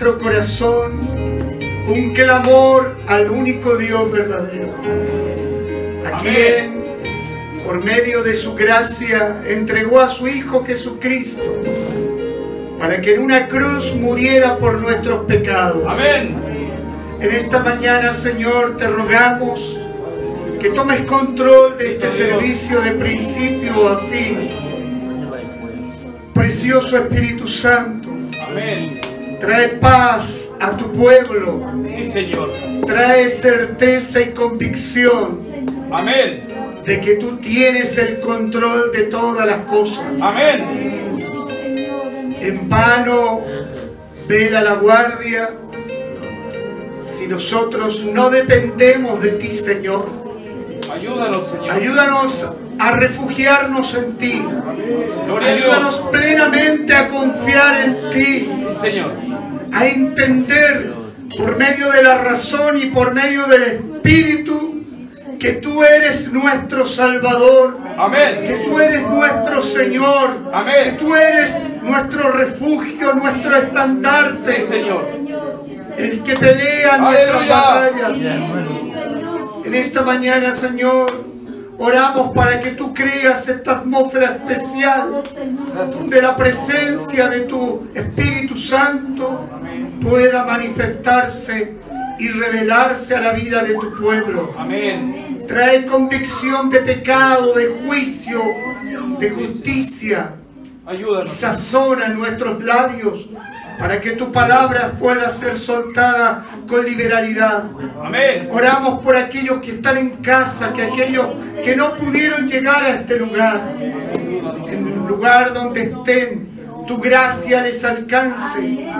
nuestro corazón un clamor al único Dios verdadero, a quien por medio de su gracia entregó a su Hijo Jesucristo para que en una cruz muriera por nuestros pecados. Amén. En esta mañana, Señor, te rogamos que tomes control de este servicio de principio a fin. Precioso Espíritu Santo. Trae paz a tu pueblo, Sí, Señor. trae certeza y convicción Amén. de que tú tienes el control de todas las cosas. Amén. En vano vela la guardia si nosotros no dependemos de ti, Señor. Ayúdanos, Señor. Ayúdanos a refugiarnos en ti. Ayúdanos plenamente a confiar en ti, Sí, Señor. A entender por medio de la razón y por medio del Espíritu que tú eres nuestro Salvador, que Amén. tú eres nuestro Señor, que Amén. tú eres nuestro refugio, nuestro Sí, estandarte, Señor. el que pelea nuestras batallas. En esta mañana, Señor, oramos para que tú creas esta atmósfera especial donde la presencia de tu Espíritu Santo pueda manifestarse y revelarse a la vida de tu pueblo. Amén. Trae convicción de pecado, de juicio, de justicia y Ayúdanos. sazona nuestros labios para que tu palabra pueda ser soltada con liberalidad. Amén. Oramos por aquellos que están en casa, que aquellos que no pudieron llegar a este lugar, en el lugar donde estén, tu gracia les alcance,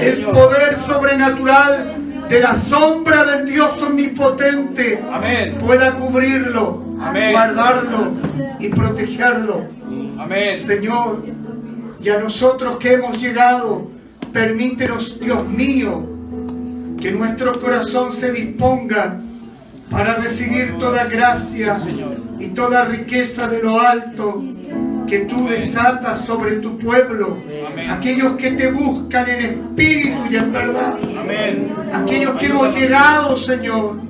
el poder sobrenatural de la sombra del Dios omnipotente Amén. pueda cubrirlo, Amén. guardarlo y protegerlo. Amén. Señor, y a nosotros que hemos llegado, permítenos, Dios mío, que nuestro corazón se disponga para recibir toda gracia y toda riqueza de lo alto que tú desatas sobre tu pueblo, aquellos que te buscan en espíritu y en verdad, aquellos que hemos llegado, Señor,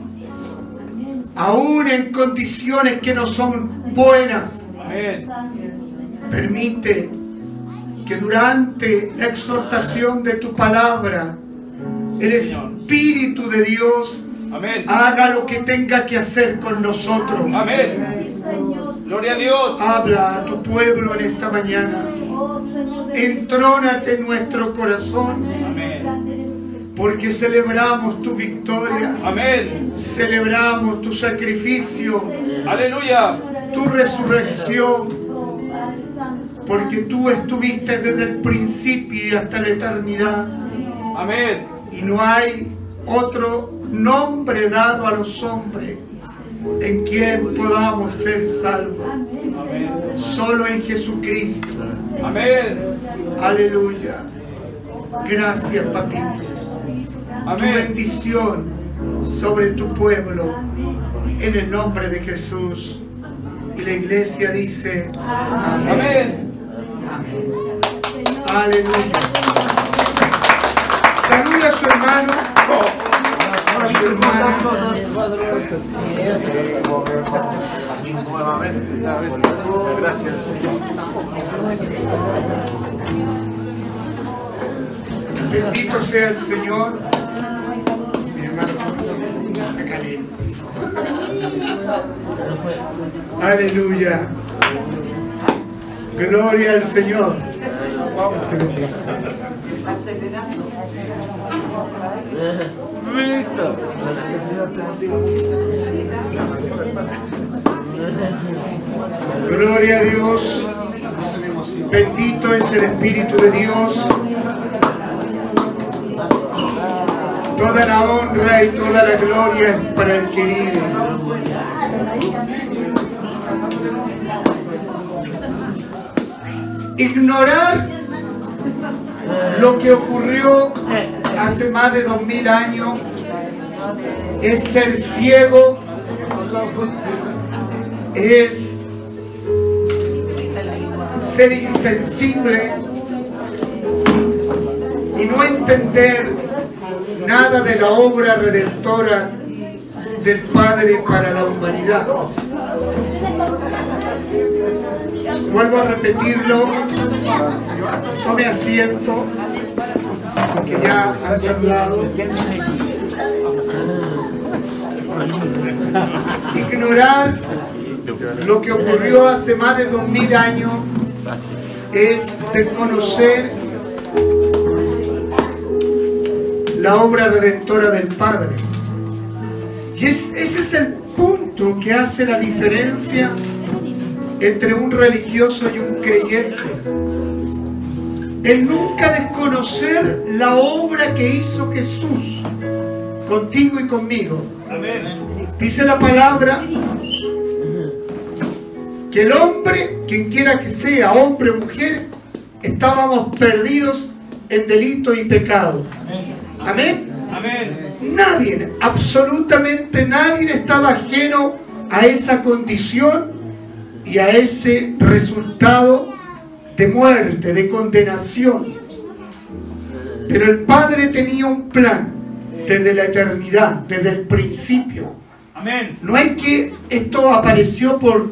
aún en condiciones que no son buenas. Permite que durante la exhortación de tu palabra, el Espíritu de Dios Amén. haga lo que tenga que hacer con nosotros. Amén. Gloria a Dios. Habla a tu pueblo en esta mañana. Entrónate en nuestro corazón Amén. porque celebramos tu victoria, Amén. celebramos tu sacrificio, Aleluya. tu resurrección, porque tú estuviste desde el principio y hasta la eternidad. Amén. y no hay otro nombre dado a los hombres en quien podamos ser salvos. Amén. Solo en Jesucristo. Amén. Aleluya. Gracias, papito. Tu bendición sobre tu pueblo en el nombre de Jesús. Y la iglesia dice, amén. Amén. Aleluya. Saluda a su hermano. A su hermana. Gracias, Señor. Bendito sea el Señor. Mi hermano. Aleluya. Gloria al Señor. Gloria a Dios. Bendito es el Espíritu de Dios. Toda la honra y toda la gloria es para el que Ignorar Lo que ocurrió hace más de dos mil años es ser ciego, es ser insensible y no entender nada de la obra redentora del Padre para la humanidad. Vuelvo a repetirlo, tome asiento, porque ya has hablado. Ignorar lo que ocurrió hace más de dos mil años es desconocer la obra redentora del Padre. Y ese es el punto que hace la diferencia entre un religioso y un creyente. El nunca desconocer la obra que hizo Jesús contigo y conmigo. Dice la palabra que el hombre, quien quiera que sea, hombre o mujer, estábamos perdidos en delito y pecado. Amén. Amén. Nadie, absolutamente nadie estaba ajeno a esa condición y a ese resultado de muerte, de condenación. Pero el Padre tenía un plan desde la eternidad, desde el principio. Amén. No es que esto apareció por,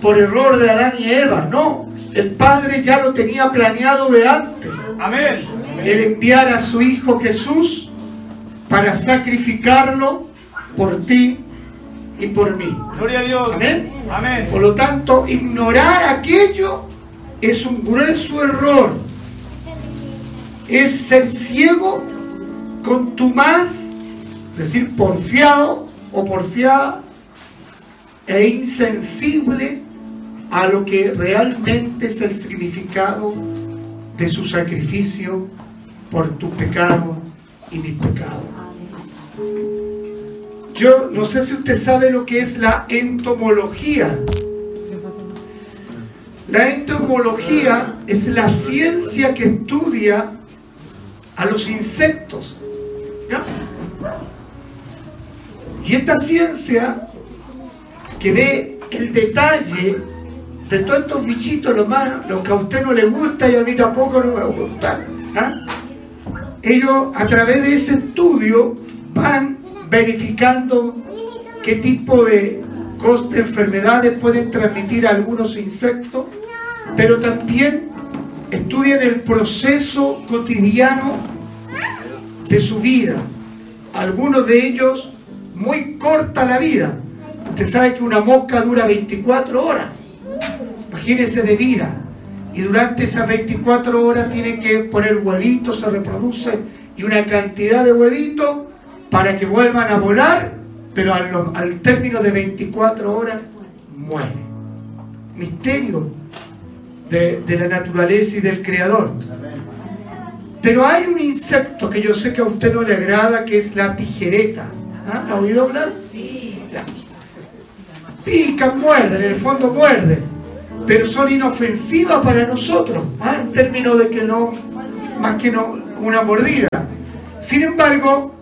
por error de Adán y Eva, no. El Padre ya lo tenía planeado de antes. Amén. El enviar a su Hijo Jesús para sacrificarlo por ti y por mí. Gloria a Dios. Amén. Amén. Por lo tanto, ignorar aquello es un grueso error. Es ser ciego con tu más, es decir, porfiado o porfiada e insensible a lo que realmente es el significado de su sacrificio por tu pecado y mi pecado. Yo no sé si usted sabe lo que es la entomología. La entomología es la ciencia que estudia a los insectos. Y esta ciencia que ve el detalle de todos estos bichitos, lo, más, lo que a usted no le gusta y a mí tampoco no me gusta, ¿ah? ellos a través de ese estudio van verificando qué tipo de, de enfermedades pueden transmitir algunos insectos, pero también estudian el proceso cotidiano de su vida. Algunos de ellos muy corta la vida. Usted sabe que una mosca dura 24 horas. Imagínese de vida. Y durante esas 24 horas tiene que poner huevitos, se reproduce y una cantidad de huevitos para que vuelvan a volar, pero al, término de 24 horas muere. Misterio de, la naturaleza y del creador. Pero hay un insecto que yo sé que a usted no le agrada, que es la tijereta. ¿Ah? ¿Ha oído hablar? Sí. Pican, muerden, en el fondo muerden, pero son inofensivas para nosotros, ¿ah? en términos de que no, más que no, una mordida. Sin embargo,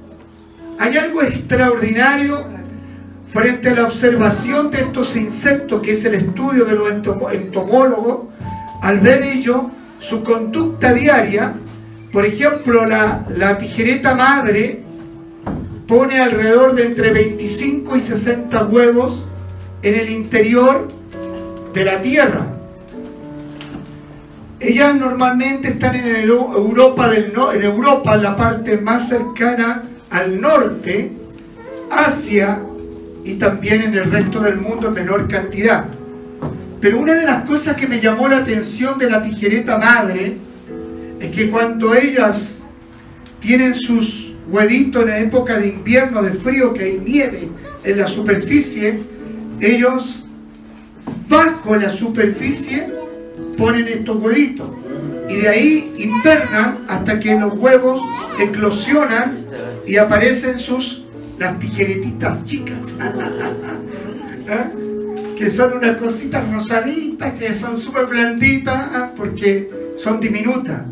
hay algo extraordinario frente a la observación de estos insectos, que es el estudio de los entomólogos, al ver ellos su conducta diaria, por ejemplo, la, tijereta madre pone alrededor de entre 25 y 60 huevos en el interior de la tierra. Ellas normalmente están en Europa, en Europa, en la parte más cercana al norte, Asia y también en el resto del mundo en menor cantidad. Pero una de las cosas que me llamó la atención de la tijereta madre es que cuando ellas tienen sus huevito en la época de invierno, de frío, que hay nieve en la superficie, ellos bajo la superficie ponen estos huevitos. Y de ahí invernan hasta que los huevos eclosionan y aparecen sus las tijeretitas chicas. ¿Ah? que son unas cositas rosaditas, que son súper blanditas, ¿ah? porque son diminutas.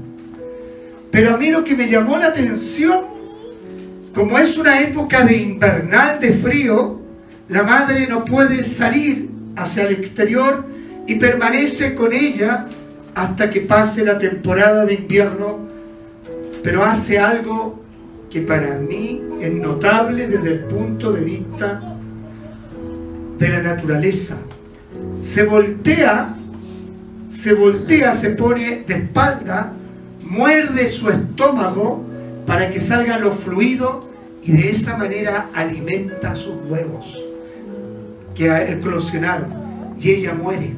Pero a mí lo que me llamó la atención, como es una época de invernal, de frío, la madre no puede salir hacia el exterior y permanece con ella hasta que pase la temporada de invierno, pero hace algo que para mí es notable desde el punto de vista de la naturaleza. Se voltea, se voltea, se pone de espalda, muerde su estómago para que salgan los fluidos y de esa manera alimenta sus huevos que eclosionaron y ella muere.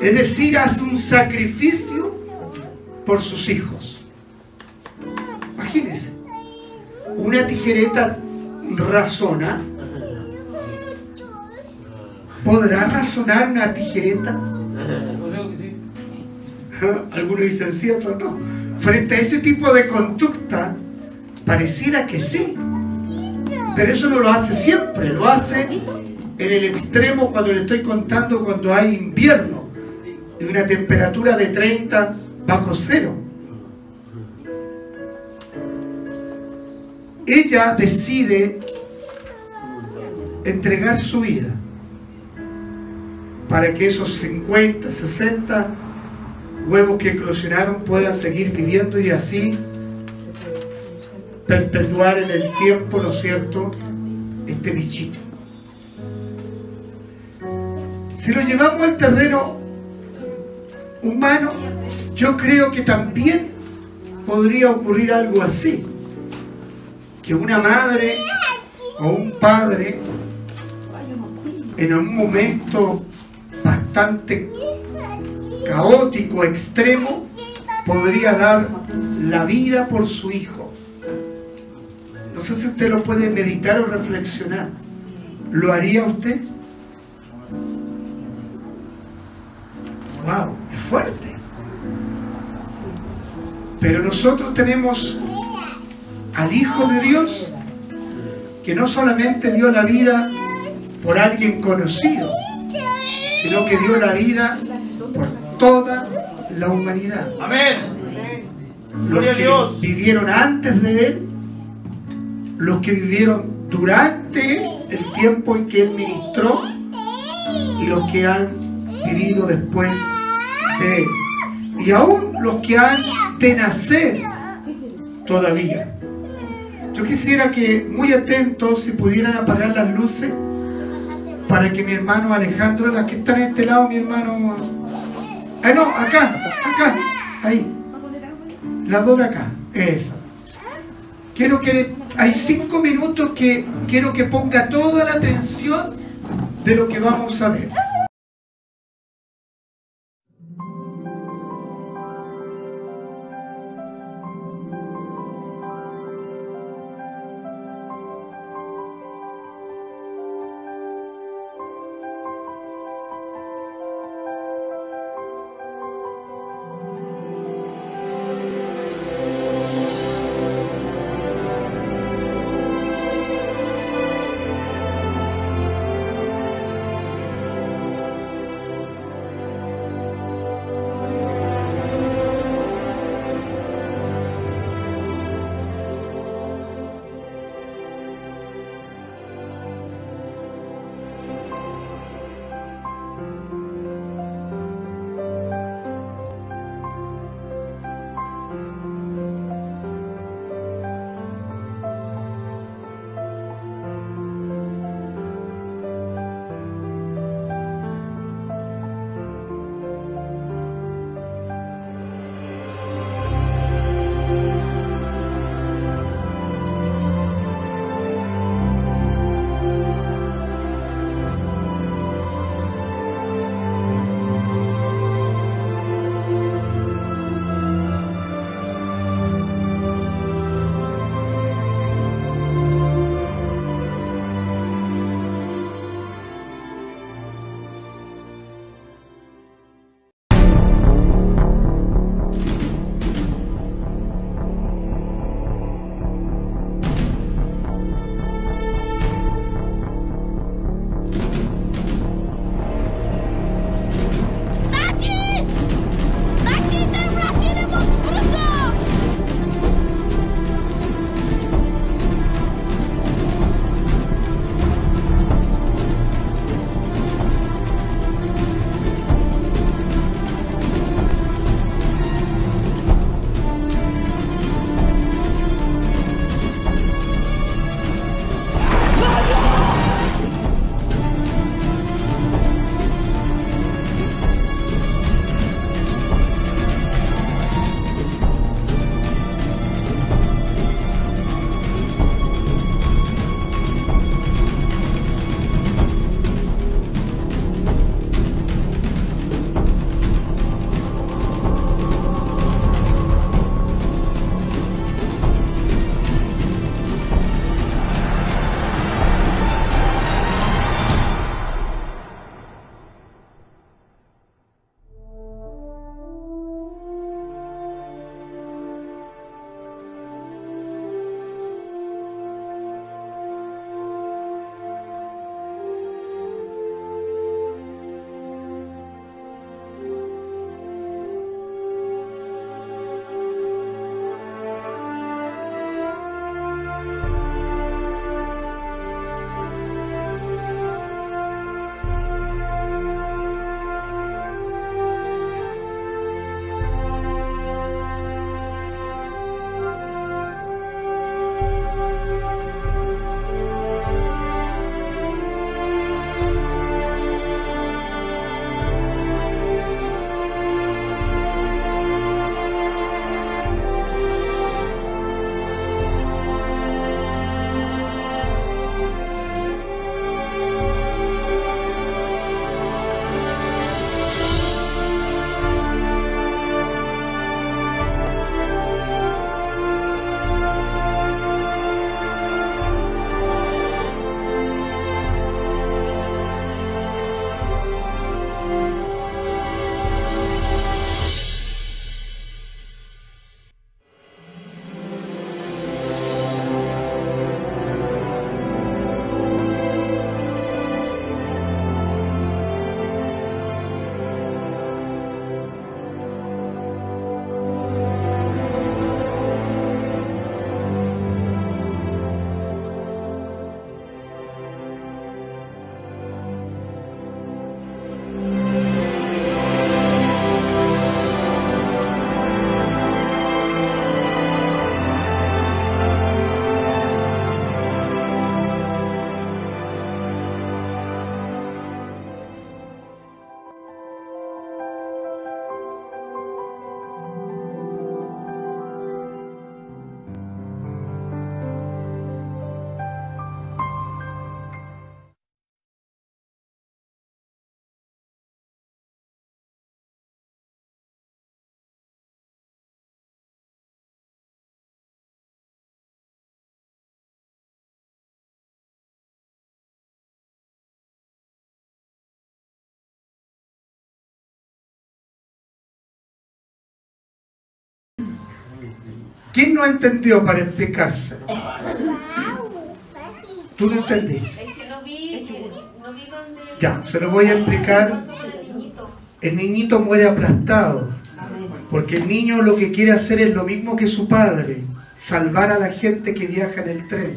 Es decir, hace un sacrificio por sus hijos. Imagínense, una tijereta razona. ¿Podrá razonar una tijereta? Algunos dicen sí, otros no. Frente a ese tipo de conducta, pareciera que sí. Pero eso no lo hace siempre, lo hace en el extremo cuando le estoy contando cuando hay invierno, en una temperatura de 30 bajo cero. Ella decide entregar su vida para que esos 50, 60 huevos que eclosionaron puedan seguir viviendo y así perpetuar en el tiempo, ¿no es cierto?, este bichito. Si lo llevamos al terreno humano, yo creo que también podría ocurrir algo así. Que una madre o un padre en un momento bastante caótico, extremo, podría dar la vida por su hijo. No sé si usted lo puede meditar o reflexionar. ¿Lo haría usted? wow, es fuerte. Pero nosotros tenemos al Hijo de Dios que no solamente dio la vida por alguien conocido, sino que dio la vida por toda la humanidad. Amén. Los que vivieron antes de Él, los que vivieron durante el tiempo en que Él ministró y los que han vivido después de Él. Y aún los que han de nacer todavía. Yo quisiera que muy atentos si pudieran apagar las luces para que mi hermano Alejandro, las que están en este lado, mi hermano... Ah, no, acá, acá, ahí. Las dos de acá, eso. Quiero que, hay cinco minutos que quiero que ponga toda la atención de lo que vamos a ver. ¿Quién no entendió para explicárselo? ¿Tú no entendí? Es que no vi, no vi dónde. Ya, se lo voy a explicar. El niñito muere aplastado. Porque el niño lo que quiere hacer es lo mismo que su padre, salvar a la gente que viaja en el tren.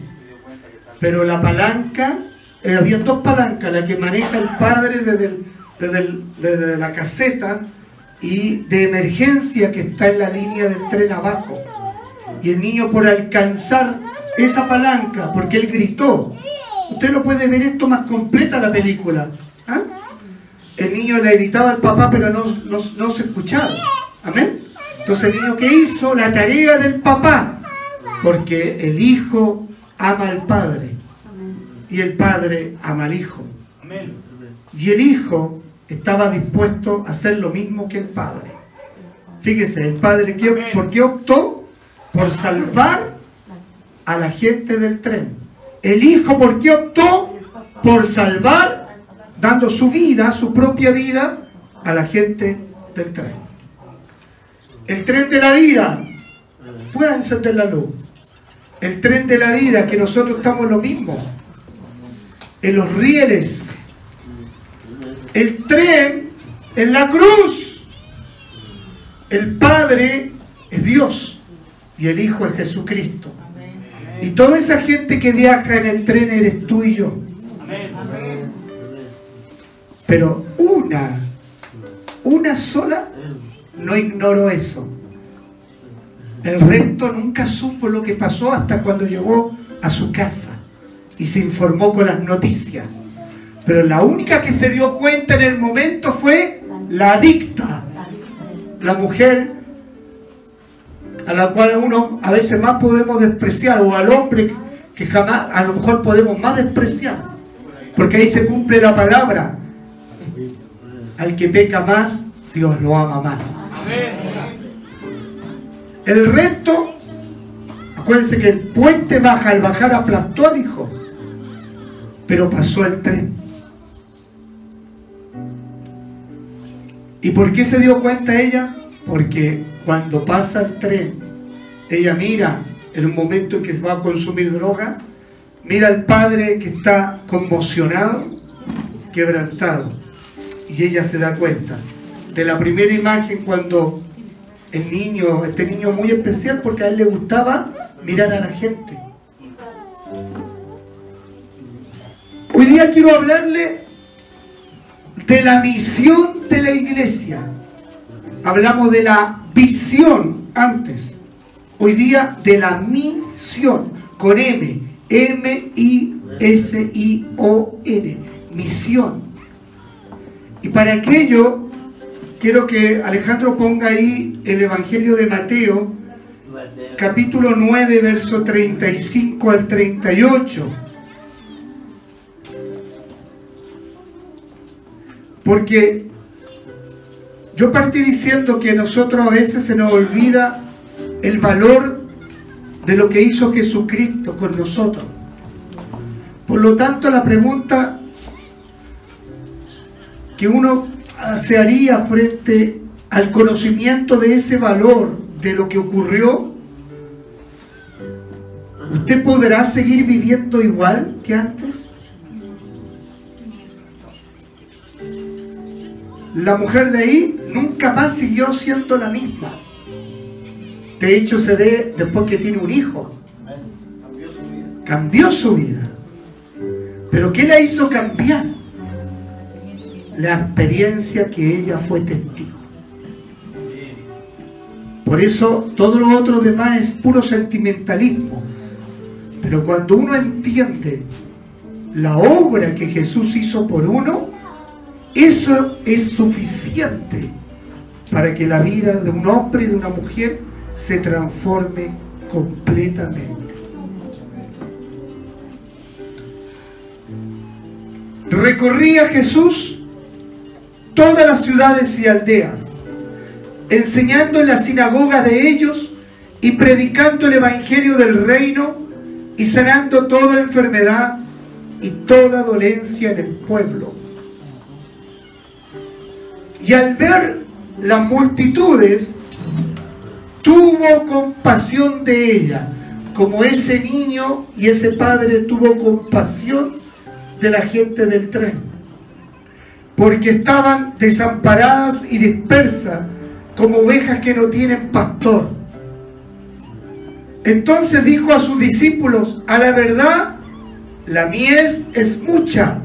Pero la palanca, eh, había dos palancas, la que maneja el padre desde, el- desde el- desde la caseta y de emergencia que está en la línea del tren abajo. Y el niño por alcanzar esa palanca, porque él gritó, usted no puede ver esto más completa la película. ¿ah? El niño le gritaba al papá, pero no, no, no se escuchaba. Amén. Entonces el niño que hizo la tarea del papá, porque el hijo ama al padre y el padre ama al hijo. Y el hijo estaba dispuesto a hacer lo mismo que el padre. Fíjese, el padre, ¿qué- ¿por qué optó? Por salvar a la gente del tren. El hijo, ¿por qué optó? Por salvar, dando su vida, su propia vida, a la gente del tren. El tren de la vida. Pueden encender la luz. El tren de la vida, que nosotros estamos lo mismo. En los rieles. El tren en la cruz. El Padre es Dios y el Hijo es Jesucristo. Y toda esa gente que viaja en el tren eres tú y yo. Pero una, una sola, no ignoró eso. El resto nunca supo lo que pasó hasta cuando llegó a su casa y se informó con las noticias. Pero la única que se dio cuenta en el momento fue la adicta, la mujer a la cual uno a veces más podemos despreciar, o al hombre que jamás, a lo mejor podemos más despreciar, porque ahí se cumple la palabra. Al que peca más, Dios lo ama más. El resto, acuérdense que el puente baja, al bajar aplastó al hijo, pero pasó el tren. ¿Y por qué se dio cuenta ella? Porque cuando pasa el tren, ella mira en un momento en que se va a consumir droga, mira al padre que está conmocionado, quebrantado, y ella se da cuenta de la primera imagen cuando el niño, este niño muy especial porque a él le gustaba mirar a la gente. Hoy día quiero hablarle de la misión de la iglesia. Hablamos de la visión antes. Hoy día de la misión con M, M-I-S-I-O-N, misión. Y para aquello quiero que Alejandro ponga ahí el Evangelio de Mateo, capítulo 9, verso 35 al 38. Porque yo partí diciendo que a nosotros a veces se nos olvida el valor de lo que hizo Jesucristo con nosotros. Por lo tanto, la pregunta que uno se haría frente al conocimiento de ese valor, de lo que ocurrió, ¿usted podrá seguir viviendo igual que antes? La mujer de ahí nunca más siguió siendo la misma. De hecho, se ve después que tiene un hijo. Cambió su vida. Pero ¿qué la hizo cambiar? La experiencia que ella fue testigo. Por eso todo lo otro demás es puro sentimentalismo. Pero cuando uno entiende la obra que Jesús hizo por uno, eso es suficiente para que la vida de un hombre y de una mujer se transforme completamente. Recorría Jesús todas las ciudades y aldeas, enseñando en las sinagogas de ellos y predicando el Evangelio del reino y sanando toda enfermedad y toda dolencia en el pueblo. Y al ver las multitudes, tuvo compasión de ella, como ese niño y ese padre tuvo compasión de la gente del tren, porque estaban desamparadas y dispersas como ovejas que no tienen pastor. Entonces dijo a sus discípulos, a la verdad, la mies es mucha,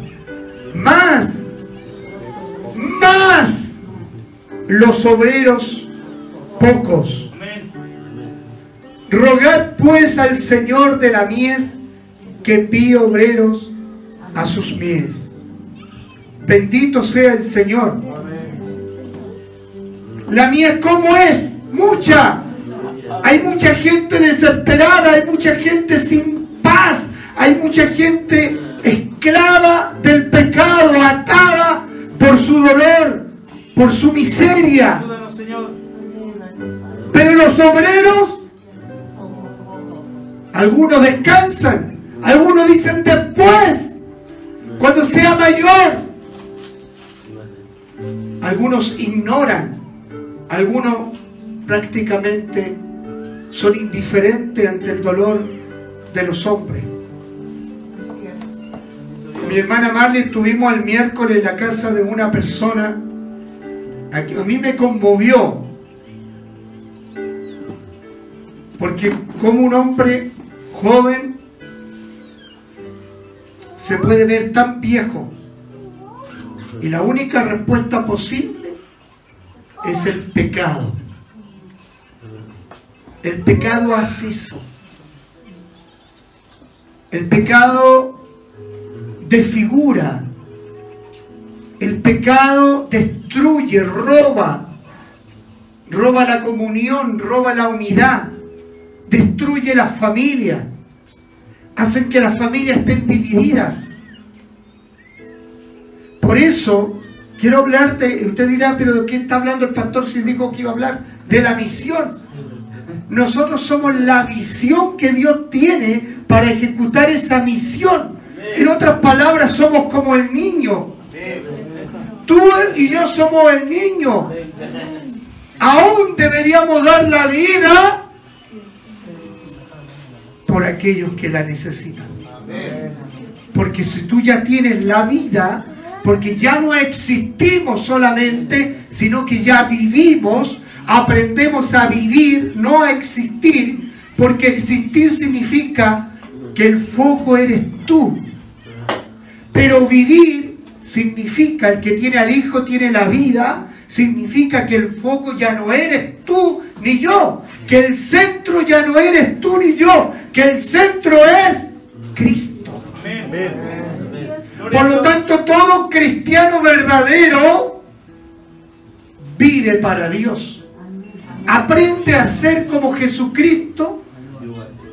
más, más los obreros pocos. Rogad pues al Señor de la mies que envíe obreros a sus mies. Bendito sea el Señor. La mies, ¿cómo es? Mucha. Hay mucha gente desesperada, hay mucha gente sin paz, hay mucha gente esclava del pecado, atada por su dolor, por su miseria. Pero los obreros, algunos descansan, algunos dicen después, cuando sea mayor. Algunos ignoran, algunos prácticamente son indiferentes ante el dolor de los hombres. Mi hermana Marley estuvimos el miércoles en la casa de una persona a mí me conmovió porque como un hombre joven se puede ver tan viejo y la única respuesta posible es el pecado. El pecado hace eso. El pecado desfigura. El pecado destruye, roba. Roba la comunión, roba la unidad. Destruye la familia. Hacen que las familias estén divididas. Por eso, quiero hablarte, usted dirá, pero ¿de qué está hablando el pastor si dijo que iba a hablar? De la misión. Nosotros somos la visión que Dios tiene para ejecutar esa misión. En otras palabras, somos como el niño. Tú y yo somos el niño. Aún deberíamos dar la vida por aquellos que la necesitan. Porque si tú ya tienes la vida, porque ya no existimos solamente, sino que ya vivimos, aprendemos a vivir, no a existir, porque existir significa que el foco eres tú. Pero vivir significa, el que tiene al Hijo tiene la vida, significa que el foco ya no eres tú ni yo, que el centro ya no eres tú ni yo, que el centro es Cristo. Por lo tanto, todo cristiano verdadero vive para Dios. Aprende a ser como Jesucristo,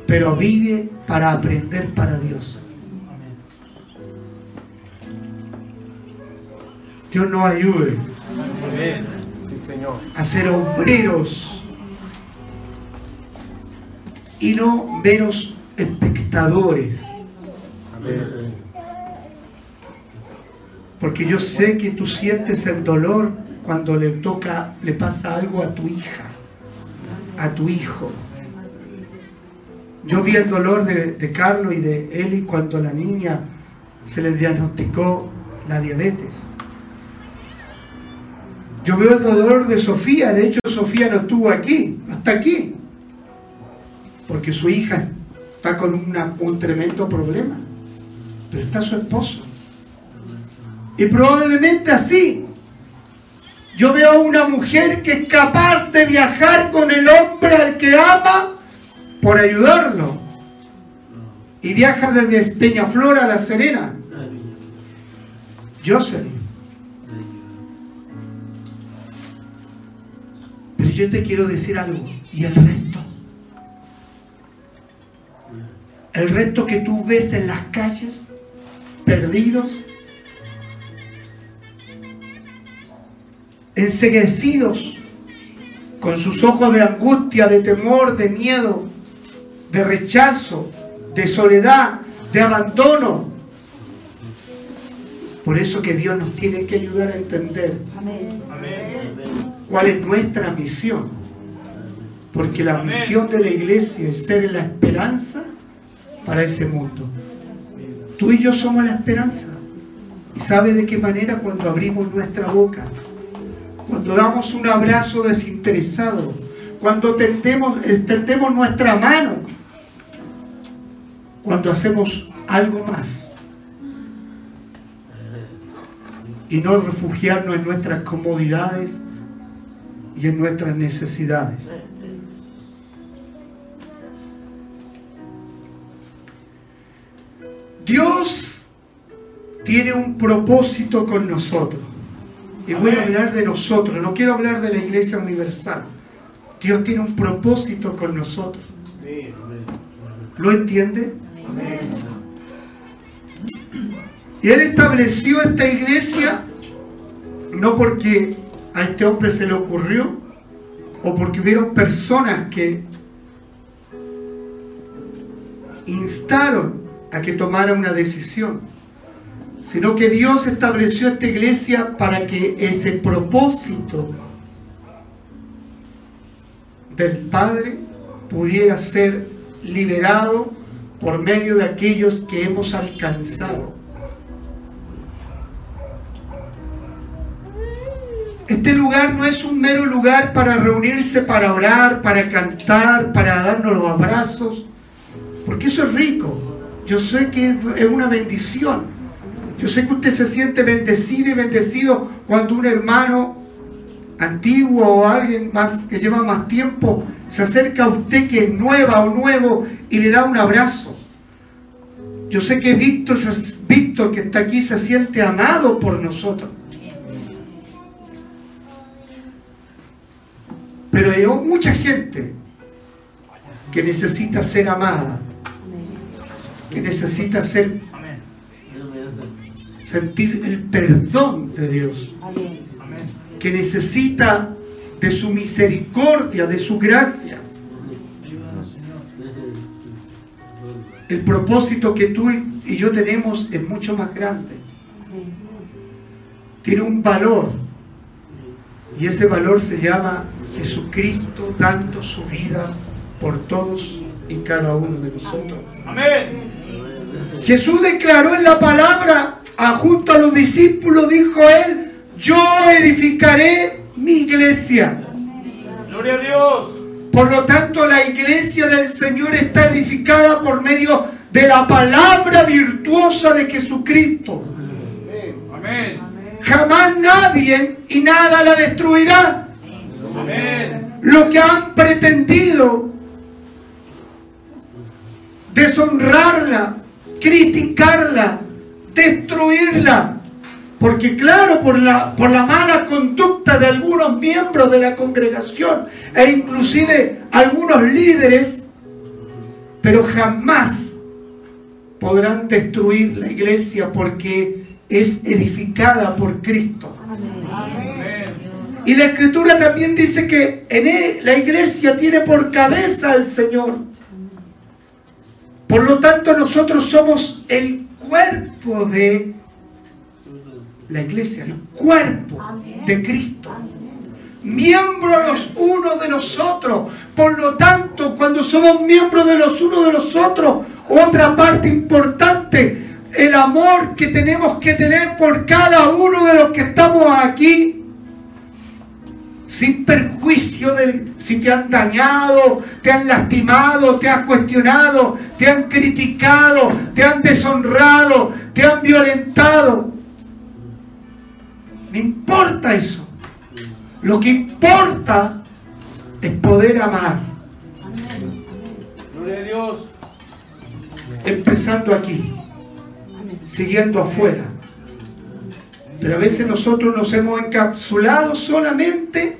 pero vive para aprender para Dios. Dios nos ayude a ser obreros y no meros espectadores. Porque yo sé que tú sientes el dolor cuando le toca, le pasa algo a tu hija, a tu hijo. Yo vi el dolor de, de Carlos y de Eli cuando la niña se le diagnosticó la diabetes. Yo veo el dolor de Sofía, de hecho Sofía no estuvo aquí, no está aquí, porque su hija está con una- un tremendo problema, pero está su esposo. Y probablemente así, yo veo a una mujer que es capaz de viajar con el hombre al que ama por ayudarlo. Y viaja desde Peñaflor a La Serena. Jocelyn. Yo te quiero decir algo. ¿Y el resto? El resto que tú ves en las calles, perdidos, enseguecidos, con sus ojos de angustia, de temor, de miedo, de rechazo, de soledad, de abandono. Por eso que Dios nos tiene que ayudar a entender cuál es nuestra misión. Porque la misión de la iglesia es ser la esperanza para ese mundo. Tú y yo somos la esperanza. ¿Y sabes de qué manera? Cuando abrimos nuestra boca, cuando damos un abrazo desinteresado, cuando tendemos, extendemos nuestra mano, cuando hacemos algo más y no refugiarnos en nuestras comodidades y en nuestras necesidades. Dios tiene un propósito con nosotros. Y voy a hablar de nosotros, no quiero hablar de la iglesia universal. Dios tiene un propósito con nosotros. ¿Lo entiende? Y Él estableció esta iglesia no porque a este hombre se le ocurrió o porque hubieron personas que instaron a que tomara una decisión, sino que Dios estableció esta iglesia para que ese propósito del Padre pudiera ser liberado por medio de aquellos que hemos alcanzado. Este lugar no es un mero lugar para reunirse, para orar, para cantar, para darnos los abrazos, porque eso es rico. Yo sé que es una bendición. Yo sé que usted se siente bendecido y bendecido cuando un hermano antiguo o alguien más que lleva más tiempo se acerca a usted que es nueva o nuevo y le da un abrazo. Yo sé que Víctor, Víctor que está aquí se siente amado por nosotros. Pero hay mucha gente que necesita ser amada, que necesita ser sentir el perdón de Dios, que necesita de su misericordia, de su gracia. El propósito que tú y yo tenemos es mucho más grande. Tiene un valor. Y ese valor se llama Jesucristo dando su vida por todos y cada uno de nosotros. Amén. Jesús declaró en la palabra, a- junto a los discípulos, dijo él, yo edificaré mi iglesia. Gloria a Dios. Por lo tanto, la iglesia del Señor está edificada por medio de la palabra virtuosa de Jesucristo. Amén. Jamás nadie y nada la destruirá. Lo que han pretendido deshonrarla, criticarla, destruirla. Porque claro, por la, por la mala conducta de algunos miembros de la congregación e inclusive algunos líderes, pero jamás podrán destruir la iglesia porque es edificada por Cristo. Amén. Y la escritura también dice que en él, la iglesia tiene por cabeza al Señor. Por lo tanto, nosotros somos el cuerpo de la iglesia, el cuerpo de Cristo. Miembros los unos de los otros. Por lo tanto, cuando somos miembros de los unos de los otros, otra parte importante, el amor que tenemos que tener por cada uno de los que estamos aquí sin perjuicio de si te han dañado, te han lastimado, te han cuestionado, te han criticado, te han deshonrado, te han violentado. No importa eso. Lo que importa es poder amar, Gloria a Dios. empezando aquí, siguiendo afuera. Pero a veces nosotros nos hemos encapsulado solamente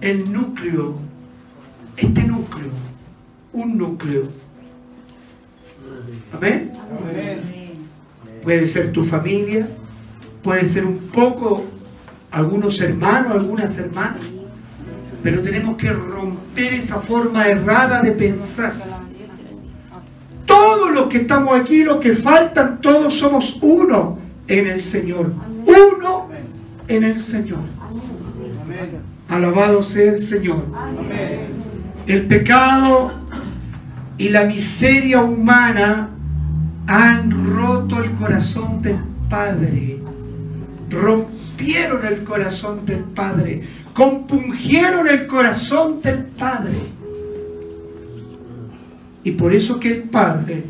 el núcleo, este núcleo, un núcleo. Amén. Puede ser tu familia, puede ser un poco algunos hermanos, algunas hermanas, pero tenemos que romper esa forma errada de pensar. Todos los que estamos aquí, los que faltan, todos somos uno en el Señor. Uno en el Señor. Alabado sea el Señor. El pecado y la miseria humana han roto el corazón del Padre. Rompieron el corazón del Padre. Compungieron el corazón del Padre. Y por eso que el Padre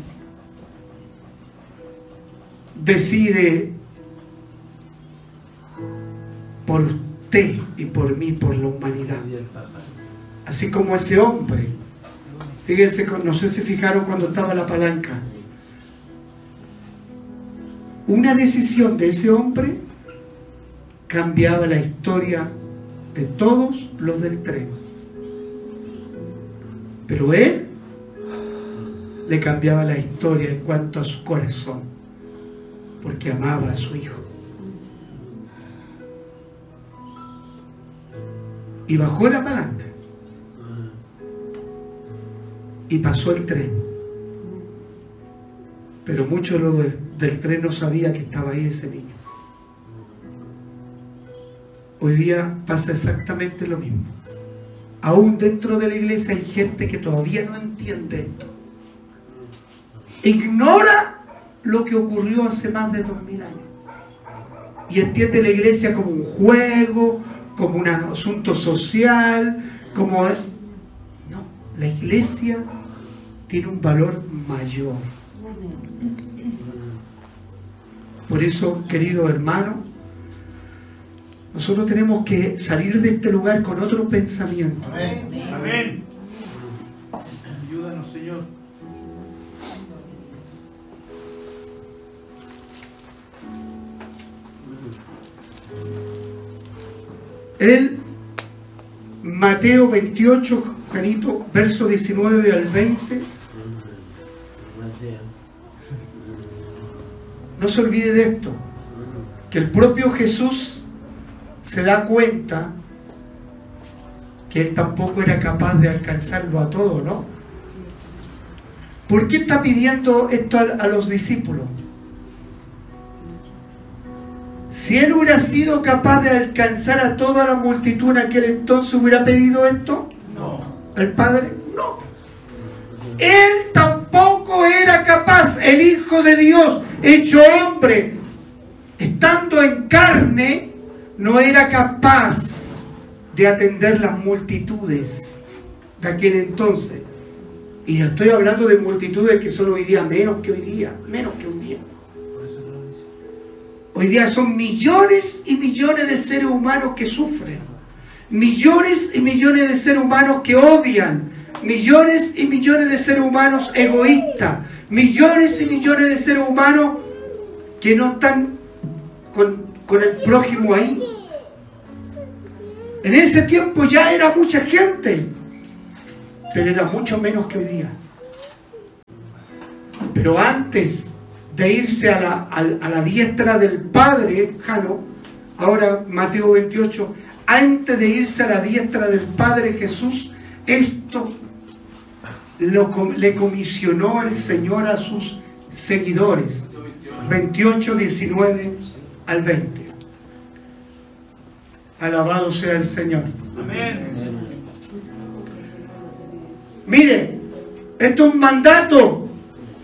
decide por usted y por mí, por la humanidad. Así como ese hombre. Fíjense, no sé si fijaron cuando estaba la palanca. Una decisión de ese hombre cambiaba la historia de todos los del tren. Pero él le cambiaba la historia en cuanto a su corazón, porque amaba a su hijo. Y bajó la palanca y pasó el tren. Pero muchos del, del tren no sabía que estaba ahí ese niño. Hoy día pasa exactamente lo mismo. Aún dentro de la iglesia hay gente que todavía no entiende esto. Ignora lo que ocurrió hace más de dos mil años. Y entiende la iglesia como un juego, como un asunto social, como... No, la iglesia tiene un valor mayor. Por eso, querido hermano, nosotros tenemos que salir de este lugar con otro pensamiento. Amén. Amén. Ayúdanos, Señor. El Mateo 28, Janito, verso 19 al 20. No se olvide de esto, que el propio Jesús se da cuenta que él tampoco era capaz de alcanzarlo a todo, ¿no? ¿Por qué está pidiendo esto a los discípulos? Si él hubiera sido capaz de alcanzar a toda la multitud en aquel entonces, ¿hubiera pedido esto? No. ¿Al Padre? No. Él tampoco era capaz, el Hijo de Dios, hecho hombre, estando en carne, no era capaz de atender las multitudes de aquel entonces. Y estoy hablando de multitudes que son hoy día menos que hoy día, menos que hoy día. Hoy día son millones y millones de seres humanos que sufren, millones y millones de seres humanos que odian, millones y millones de seres humanos egoístas, millones y millones de seres humanos que no están con, el prójimo ahí. En ese tiempo ya era mucha gente, pero era mucho menos que hoy día. Pero antes de irse a la, a, a la diestra del Padre, Jano, ahora Mateo 28, antes de irse a la diestra del Padre Jesús, esto lo, le comisionó el Señor a sus seguidores. 28, 19 al 20. Alabado sea el Señor. Amén. Mire, esto es un mandato.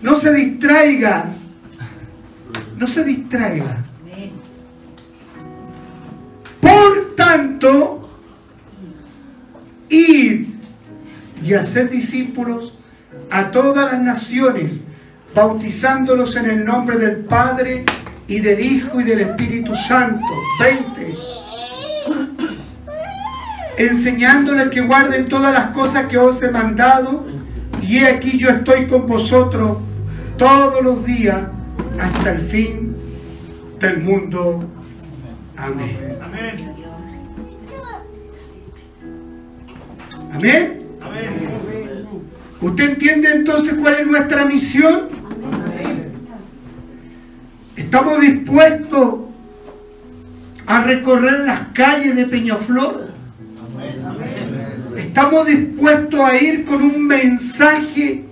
No se distraiga. No se distraiga. Por tanto, id y haced discípulos a todas las naciones, bautizándolos en el nombre del Padre y del Hijo y del Espíritu Santo. 20. Enseñándoles que guarden todas las cosas que os he mandado, y he aquí yo estoy con vosotros todos los días hasta el fin del mundo. Amén. Amén. Amén. Amén. ¿Usted entiende entonces cuál es nuestra misión? ¿Estamos dispuestos a recorrer las calles de Peñaflor? ¿Estamos dispuestos a ir con un mensaje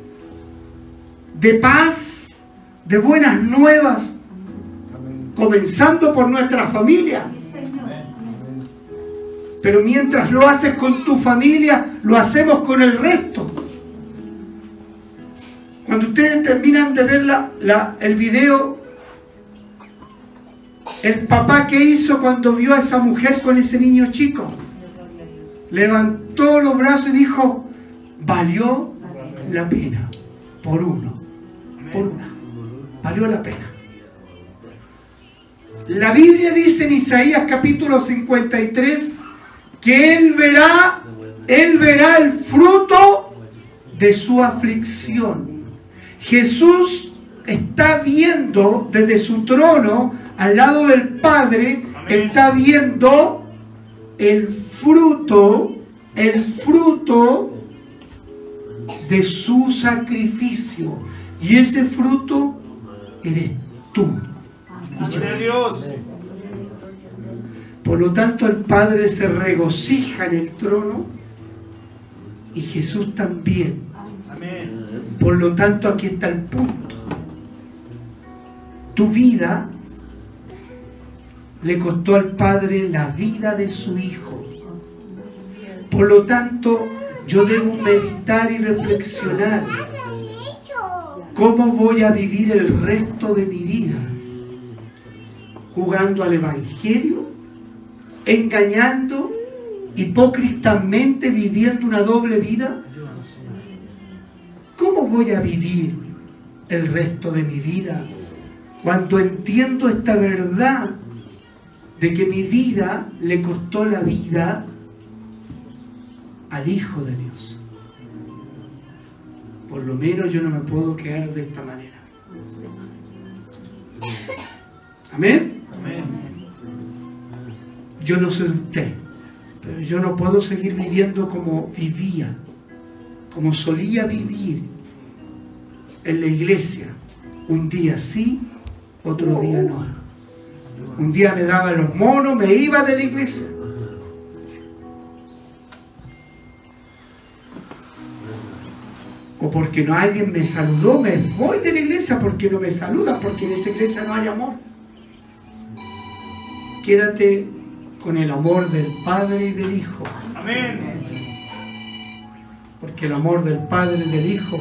de paz, de buenas nuevas, comenzando por nuestra familia? Pero mientras lo haces con tu familia, lo hacemos con el resto. Cuando ustedes terminan de ver la- la- el video, el papá que hizo cuando vio a esa mujer con ese niño chico, levantó los brazos y dijo, valió la pena, por uno, por una, valió la pena. La Biblia dice en Isaías capítulo 53 que Él verá, Él verá el fruto de su aflicción. Jesús está viendo desde su trono, al lado del Padre, está viendo el fruto, el fruto de su sacrificio. Y ese fruto eres tú. A Dios. Por lo tanto, el Padre se regocija en el trono y Jesús también. Amén. Por lo tanto, aquí está el punto. Tu vida le costó al Padre la vida de su Hijo. Por lo tanto, yo debo meditar y reflexionar cómo voy a vivir el resto de mi vida. Jugando al Evangelio, engañando, hipócritamente viviendo una doble vida. ¿Cómo voy a vivir el resto de mi vida cuando entiendo esta verdad de que mi vida le costó la vida al Hijo de Dios? Por lo menos yo no me puedo quedar de esta manera. Amén. Amén. Yo no soy usted, pero yo no puedo seguir viviendo como vivía, como solía vivir en la iglesia. Un día sí, otro día no. Un día me daba los monos, me iba de la iglesia. O porque no alguien me saludó, me voy de la iglesia porque no me saluda, porque en esa iglesia no hay amor. Quédate con el amor del Padre y del Hijo, Amén. porque el amor del Padre y del Hijo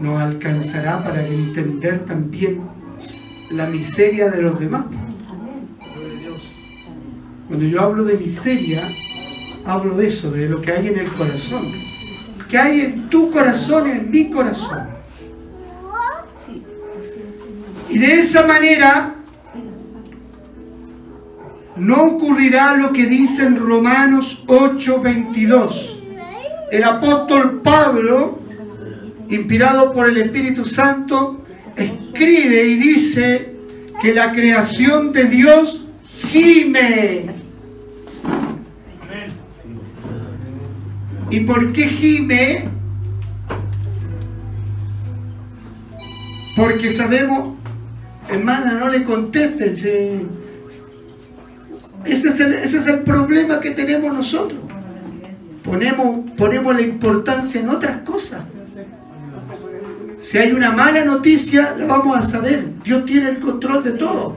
nos alcanzará para entender también la miseria de los demás. Cuando yo hablo de miseria, hablo de eso, de lo que hay en el corazón. Que hay en tu corazón y en mi corazón. Y de esa manera no ocurrirá lo que dice en Romanos 8:22. El apóstol Pablo, inspirado por el Espíritu Santo, escribe y dice que la creación de Dios gime. ¿Y por qué gime? Porque sabemos, hermana, no le contesten. sí. Ese, es el, ese es el problema que tenemos nosotros. Ponemos, ponemos la importancia en otras cosas. Si hay una mala noticia, la vamos a saber. Dios tiene el control de todo.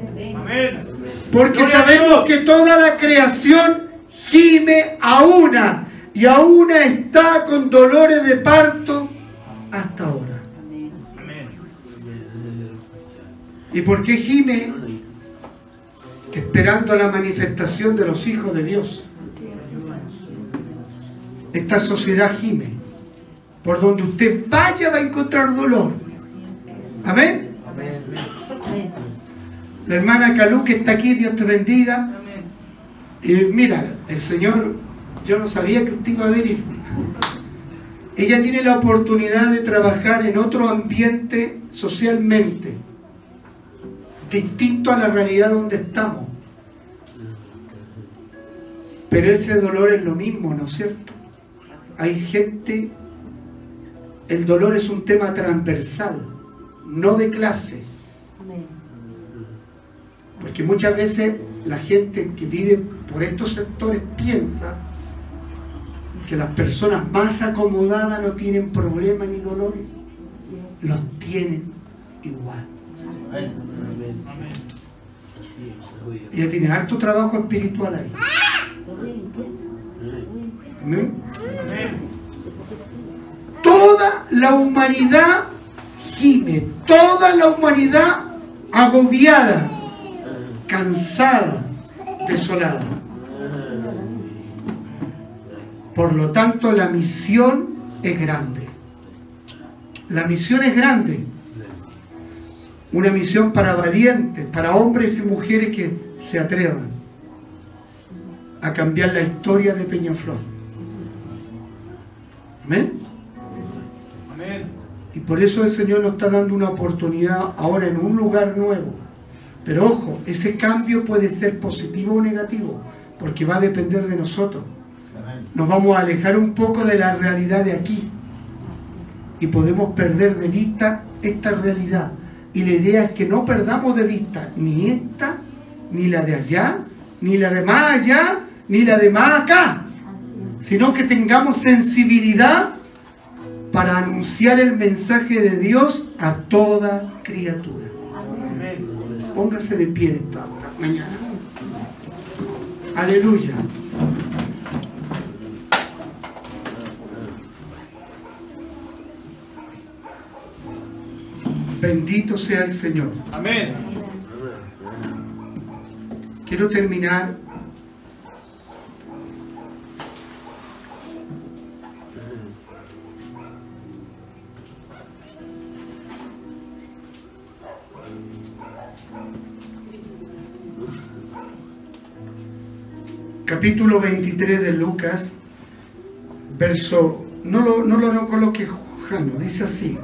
Porque sabemos que toda la creación gime a una y a una está con dolores de parto hasta ahora. ¿Y por qué gime? Esperando la manifestación de los hijos de Dios. Esta sociedad gime. Por donde usted vaya va a encontrar dolor. Amén. La hermana Calú que está aquí, Dios te bendiga. Y mira, el Señor, yo no sabía que usted iba a venir. Ella tiene la oportunidad de trabajar en otro ambiente socialmente, distinto a la realidad donde estamos. Pero ese dolor es lo mismo, ¿no es cierto? Hay gente, el dolor es un tema transversal, no de clases. Porque muchas veces la gente que vive por estos sectores piensa que las personas más acomodadas no tienen problemas ni dolores. Los tienen igual. Ella tiene harto trabajo espiritual ahí. Amén. Toda la humanidad gime, toda la humanidad agobiada, cansada, desolada. Por lo tanto, la misión es grande. La misión es grande. Una misión para valientes, para hombres y mujeres que se atrevan a cambiar la historia de Peñaflor. Amén. Amén. Y por eso el Señor nos está dando una oportunidad ahora en un lugar nuevo. Pero ojo, ese cambio puede ser positivo o negativo, porque va a depender de nosotros. Nos vamos a alejar un poco de la realidad de aquí y podemos perder de vista esta realidad. Y la idea es que no perdamos de vista ni esta, ni la de allá, ni la de más allá, ni la de más acá, sino que tengamos sensibilidad para anunciar el mensaje de Dios a toda criatura. Póngase de pie esta mañana. Aleluya. Bendito sea el Señor. Amén. Quiero terminar capítulo 23 de Lucas, verso, no lo, no lo no coloque Jano, dice así,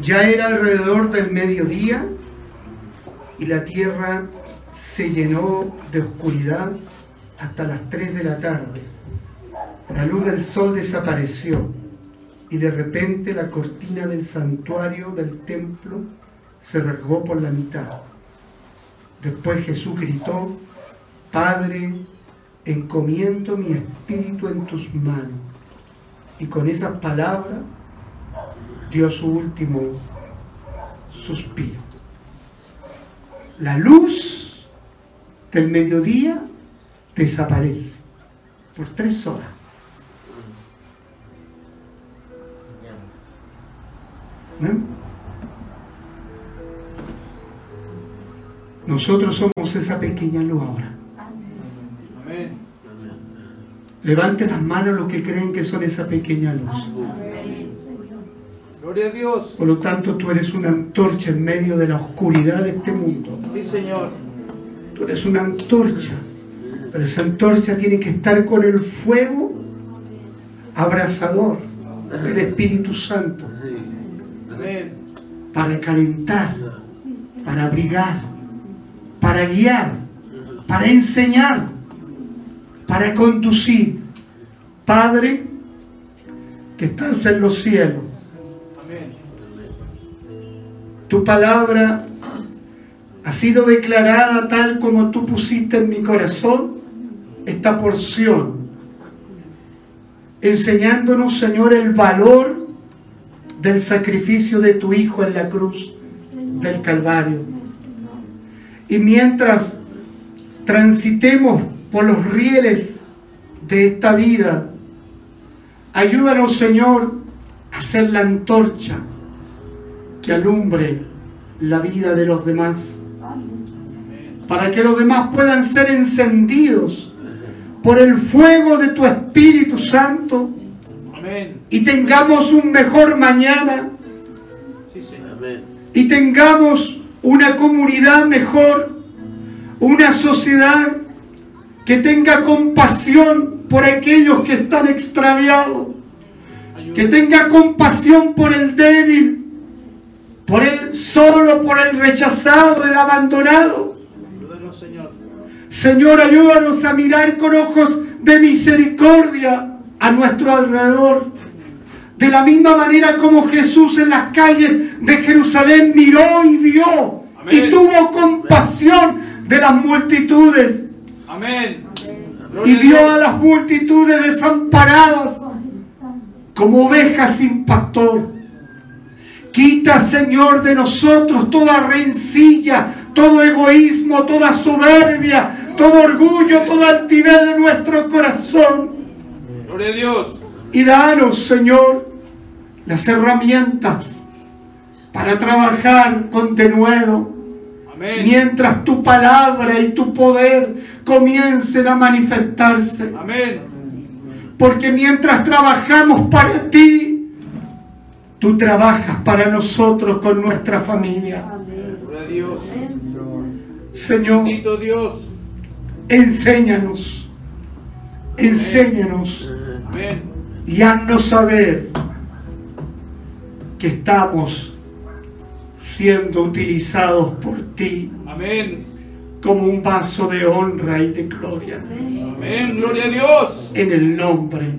ya era alrededor del mediodía y la tierra se llenó de oscuridad hasta las 3 de la tarde. La luz del sol desapareció y de repente la cortina del santuario del templo se rasgó por la mitad. Después Jesús gritó, Padre, encomiendo mi espíritu en tus manos. Y con esas palabras dio su último suspiro. La luz del mediodía desaparece por tres horas. ¿Eh? Nosotros somos esa pequeña luz ahora. Amén. Levanten las manos los que creen que son esa pequeña luz. Gloria a Dios. Por lo tanto, tú eres una antorcha en medio de la oscuridad de este mundo. Sí, Señor. Tú eres una antorcha. Pero esa antorcha tiene que estar con el fuego abrasador del Espíritu Santo Amén. para calentar, para abrigar, para guiar, para enseñar, para conducir. Padre, que estás en los cielos, tu palabra ha sido declarada tal como tú pusiste en mi corazón esta porción, enseñándonos, Señor, el valor del sacrificio de tu Hijo en la cruz del Calvario. Y mientras transitemos por los rieles de esta vida, ayúdanos, Señor, a ser la antorcha que alumbre la vida de los demás, para que los demás puedan ser encendidos por el fuego de tu Espíritu Santo y tengamos un mejor mañana y tengamos una comunidad mejor, una sociedad que tenga compasión por aquellos que están extraviados, que tenga compasión por el débil, por el solo, por el rechazado, el abandonado. Ayúdanos, Señor. Señor, ayúdanos a mirar con ojos de misericordia a nuestro alrededor. De la misma manera como Jesús en las calles de Jerusalén miró y vio y tuvo compasión de las multitudes Amén. y vio a las multitudes desamparadas como ovejas sin pastor. Quita, Señor, de nosotros toda rencilla, todo egoísmo, toda soberbia, todo orgullo, toda altivez de nuestro corazón. Gloria a Dios. Y danos, Señor, las herramientas para trabajar con denuedo. Amén. Mientras tu palabra y tu poder comiencen a manifestarse. Amén. Porque mientras trabajamos para ti, tú trabajas para nosotros con nuestra familia. Gloria a Dios. Señor, Bendito Dios. enséñanos, enséñanos Amén. y haznos saber que estamos siendo utilizados por ti Amén. como un vaso de honra y de gloria. Amén. Gloria a Dios. En el nombre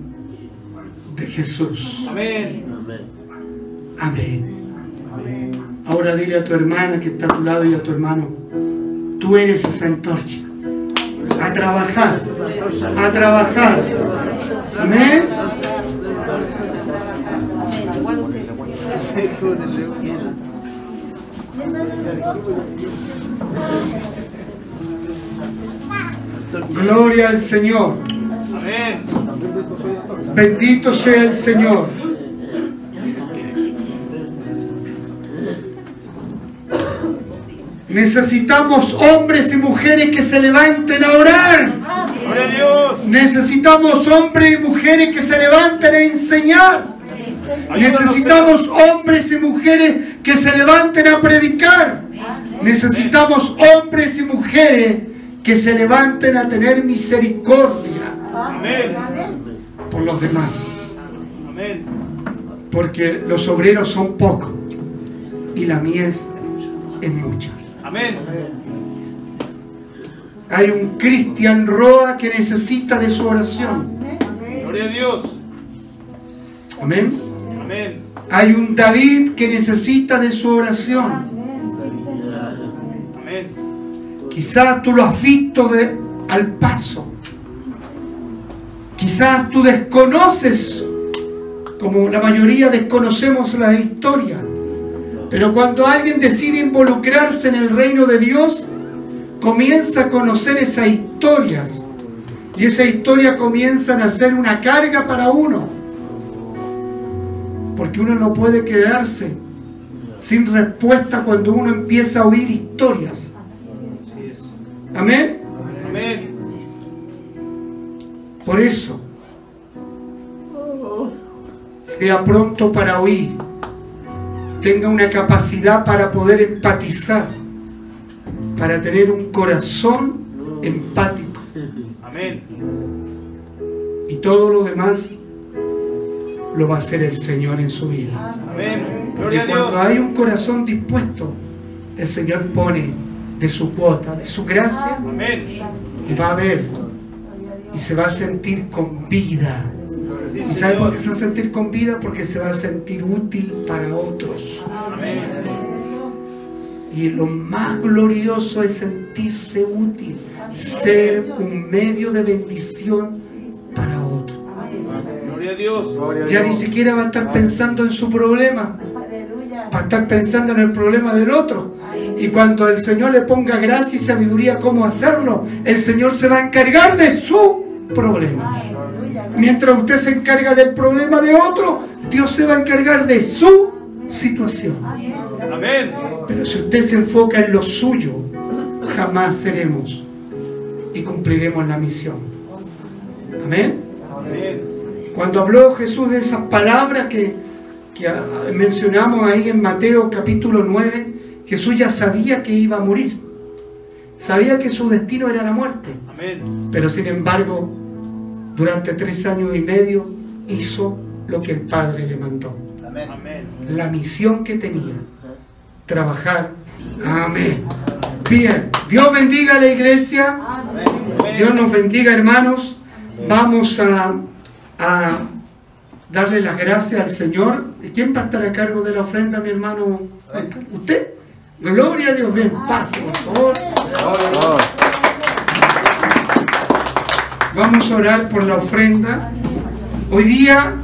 de Jesús. Amén. Amén. Ahora dile a tu hermana que está a tu lado y a tu hermano, tú eres esa antorcha. A trabajar, a trabajar. Amén. Gloria al Señor. Amén. Bendito sea el Señor. Necesitamos hombres y mujeres que se levanten a orar. Dios. Necesitamos hombres y mujeres que se levanten a enseñar. Necesitamos hombres y mujeres que se levanten a predicar. Necesitamos hombres y mujeres que se levanten a tener misericordia Amén. por los demás. Porque los obreros son pocos y la mies es mucha. Amén. Hay un Cristian Roa que necesita de su oración. Gloria a Dios. Amén. Amén. Hay un David que necesita de su oración. Amén. Quizás tú lo has visto de, al paso. Quizás tú desconoces, como la mayoría desconocemos la historia. Pero cuando alguien decide involucrarse en el reino de Dios, comienza a conocer esas historias. Y esa historia comienzan a ser una carga para uno. Porque uno no puede quedarse sin respuesta cuando uno empieza a oír historias. Así es. Amén. Amén. Por eso, sea pronto para oír, tenga una capacidad para poder empatizar, para tener un corazón empático Amén. y todo lo demás lo va a hacer el Señor en su vida. Amén. Porque Gloria a Dios. cuando hay un corazón dispuesto, el Señor pone de su cuota, de su gracia, Amén. y va a ver y se va a sentir con vida. Sí, ¿Y sabe por qué se va a sentir con vida? Porque se va a sentir útil para otros. Amén. Y lo más glorioso es sentirse útil, ser un medio de bendición para otros. Gloria a Dios. Ya ni siquiera va a estar pensando en su problema, va a estar pensando en el problema del otro. Y cuando el Señor le ponga gracia y sabiduría cómo hacerlo, el Señor se va a encargar de su problema. Mientras usted se encarga del problema de otro, Dios se va a encargar de su situación. Amén. Pero si usted se enfoca en lo suyo, jamás seremos y cumpliremos la misión. Amén. Cuando habló Jesús de esas palabras que, que mencionamos ahí en Mateo capítulo 9, Jesús ya sabía que iba a morir. Sabía que su destino era la muerte. Amén. Pero sin embargo, durante tres años y medio hizo lo que el Padre le mandó. Amén. La misión que tenía. Trabajar. Amén. Bien. Dios bendiga a la iglesia. Dios nos bendiga, hermanos. Vamos a, a darle las gracias al Señor. ¿Y ¿Quién va a estar a cargo de la ofrenda, mi hermano? ¿Usted? Gloria a Dios. Ven, pase, por favor. Vamos a orar por la ofrenda. Hoy día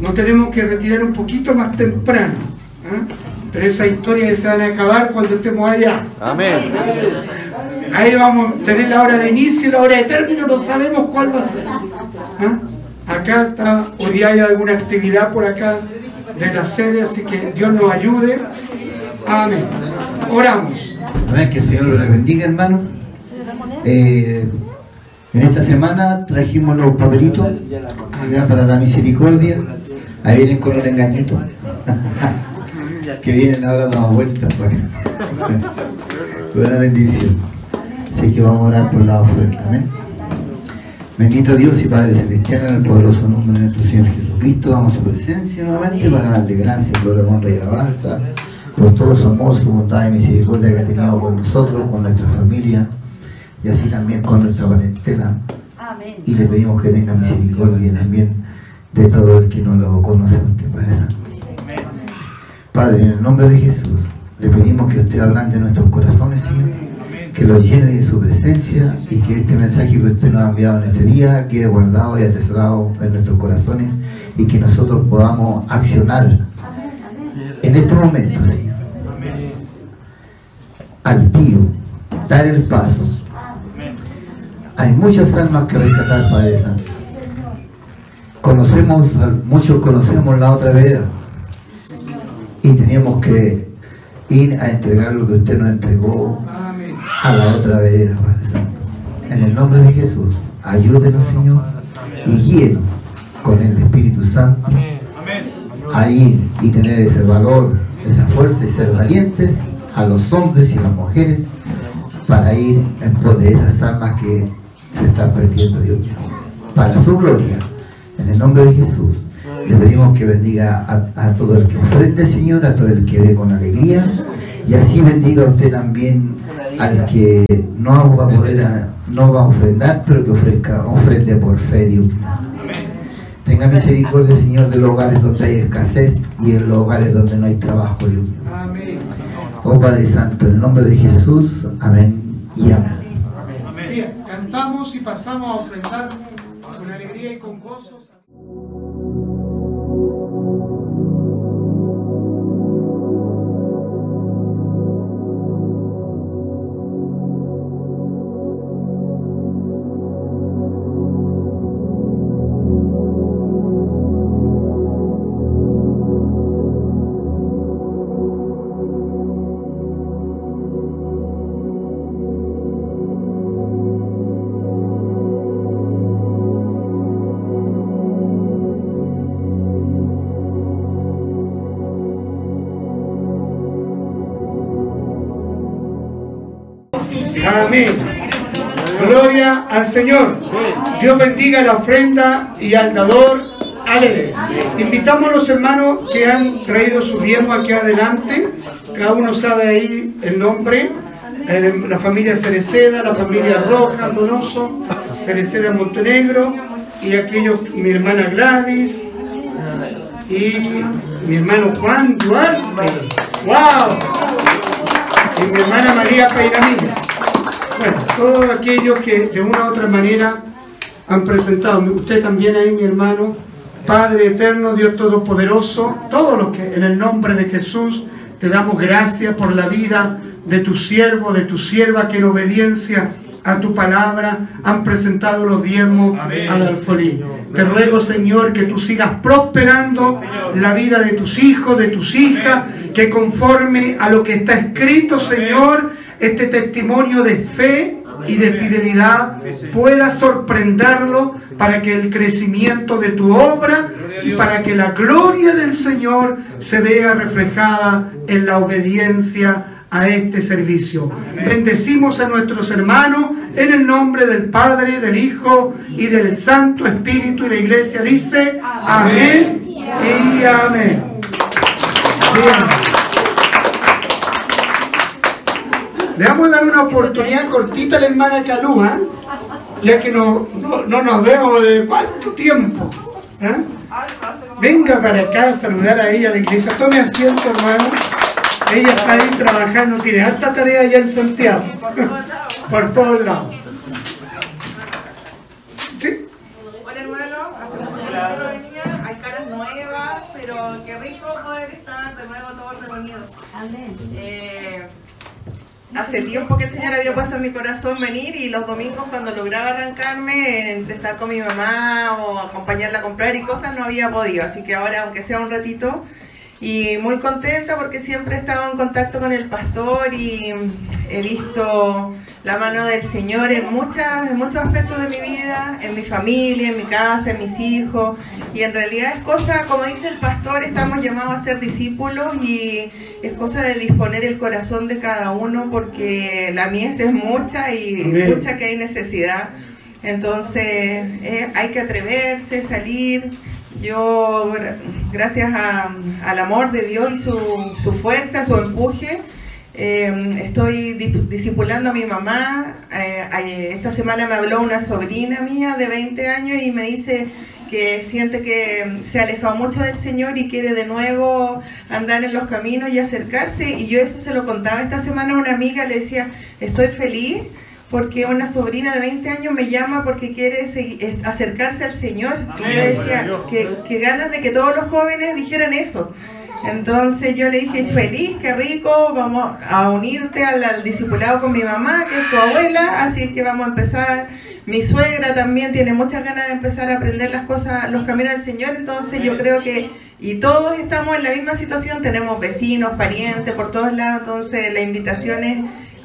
nos tenemos que retirar un poquito más temprano. ¿eh? Pero esa historia se van a acabar cuando estemos allá. Amén. Ahí vamos a tener la hora de inicio y la hora de término, no sabemos cuál va a ser. ¿Ah? Acá está, hoy día hay alguna actividad por acá de la sede, así que Dios nos ayude. Amén. Oramos. Amén, que el Señor los bendiga, hermano. Eh, en esta semana trajimos los papelitos para la misericordia. Ahí vienen con un engañito. que vienen ahora dando vueltas. Buena bendición. Así que vamos a orar por la oferta. Amén. Bendito Dios y Padre Celestial, en el poderoso nombre de nuestro Señor Jesucristo, vamos a su presencia nuevamente para darle gracias, gloria, honra y alabanza por todo su amor, su bondad y misericordia que ha tenido con nosotros, con nuestra familia y así también con nuestra parentela. Amén. Y le pedimos que tenga misericordia también de todo el que no lo conoce a usted, Padre Santo. Padre, en el nombre de Jesús, le pedimos que usted ablande nuestros corazones, Señor, que los llene de su presencia y que este mensaje que usted nos ha enviado en este día quede guardado y atesorado en nuestros corazones y que nosotros podamos accionar en este momento, Señor, al tiro, dar el paso. Hay muchas almas que rescatar, Padre Santo. Conocemos, muchos conocemos la otra vereda y teníamos que ir a entregar lo que usted nos entregó a la otra vereda, Padre Santo. En el nombre de Jesús, ayúdenos, Señor, y guíenos con el Espíritu Santo a ir y tener ese valor, esa fuerza y ser valientes a los hombres y las mujeres para ir en pos de esas almas que se están perdiendo, Dios. Para su gloria, en el nombre de Jesús, le pedimos que bendiga a, a todo el que ofrende, Señor, a todo el que dé con alegría, y así bendiga a usted también al que no va a poder, no va a ofrendar, pero que ofrezca, ofrende por fe, Dios mío. Tenga misericordia, Señor, de los hogares donde hay escasez y en los hogares donde no hay trabajo, Dios. Oh Padre Santo, en el nombre de Jesús, amén y amén. Pasamos a ofrendar con alegría y con gozo. Gloria al Señor. Dios bendiga la ofrenda y al dador. Aleluya. Invitamos a los hermanos que han traído su diezmo aquí adelante. Cada uno sabe ahí el nombre. La familia Cereceda, la familia Roja, Donoso, Cereceda Montenegro y aquellos, mi hermana Gladys y mi hermano Juan Duarte. ¡Wow! Y mi hermana María Peiramilla. Todos aquellos que de una u otra manera han presentado, usted también ahí, mi hermano, Padre eterno, Dios todopoderoso, todos los que en el nombre de Jesús te damos gracias por la vida de tu siervo, de tu sierva, que en obediencia a tu palabra han presentado los diezmos Amén. al alfolí. Te ruego, Señor, que tú sigas prosperando la vida de tus hijos, de tus hijas, que conforme a lo que está escrito, Señor, este testimonio de fe y de fidelidad pueda sorprenderlo para que el crecimiento de tu obra y para que la gloria del Señor se vea reflejada en la obediencia a este servicio. Bendecimos a nuestros hermanos en el nombre del Padre, del Hijo y del Santo Espíritu y la iglesia dice amén y amén. Bien. Le vamos a dar una oportunidad cortita a la hermana Calúa, ya que no, no, no nos vemos de cuánto tiempo. ¿eh? Venga para acá a saludar a ella a la iglesia. Tome asiento, hermano. Ella está ahí trabajando, tiene alta tarea allá en Santiago. Por todos lados. ¿Sí? Hola hermano, hace mucho tiempo que no venía, hay caras nuevas, pero qué rico poder estar de nuevo todos reunidos. Amén. Eh, hace tiempo que el Señor había puesto en mi corazón venir y los domingos cuando lograba arrancarme, entre estar con mi mamá o acompañarla a comprar y cosas, no había podido. Así que ahora, aunque sea un ratito, y muy contenta porque siempre he estado en contacto con el pastor y he visto la mano del Señor en, muchas, en muchos aspectos de mi vida, en mi familia, en mi casa, en mis hijos. Y en realidad es cosa, como dice el pastor, estamos llamados a ser discípulos y es cosa de disponer el corazón de cada uno porque la mies es mucha y Amén. mucha que hay necesidad. Entonces eh, hay que atreverse, salir. Yo, gra- gracias a- al amor de Dios y su, su fuerza, su empuje, eh, estoy di- discipulando a mi mamá. Eh, esta semana me habló una sobrina mía de 20 años y me dice que siente que se ha alejado mucho del Señor y quiere de nuevo andar en los caminos y acercarse. Y yo eso se lo contaba esta semana a una amiga, le decía, estoy feliz porque una sobrina de 20 años me llama porque quiere eh, acercarse al Señor. Y yo decía, que, que ganas de que todos los jóvenes dijeran eso. Entonces yo le dije, feliz, qué rico, vamos a unirte al, al discipulado con mi mamá, que es tu abuela, así que vamos a empezar. Mi suegra también tiene muchas ganas de empezar a aprender las cosas, los caminos del Señor, entonces yo creo que, y todos estamos en la misma situación, tenemos vecinos, parientes por todos lados, entonces la invitación es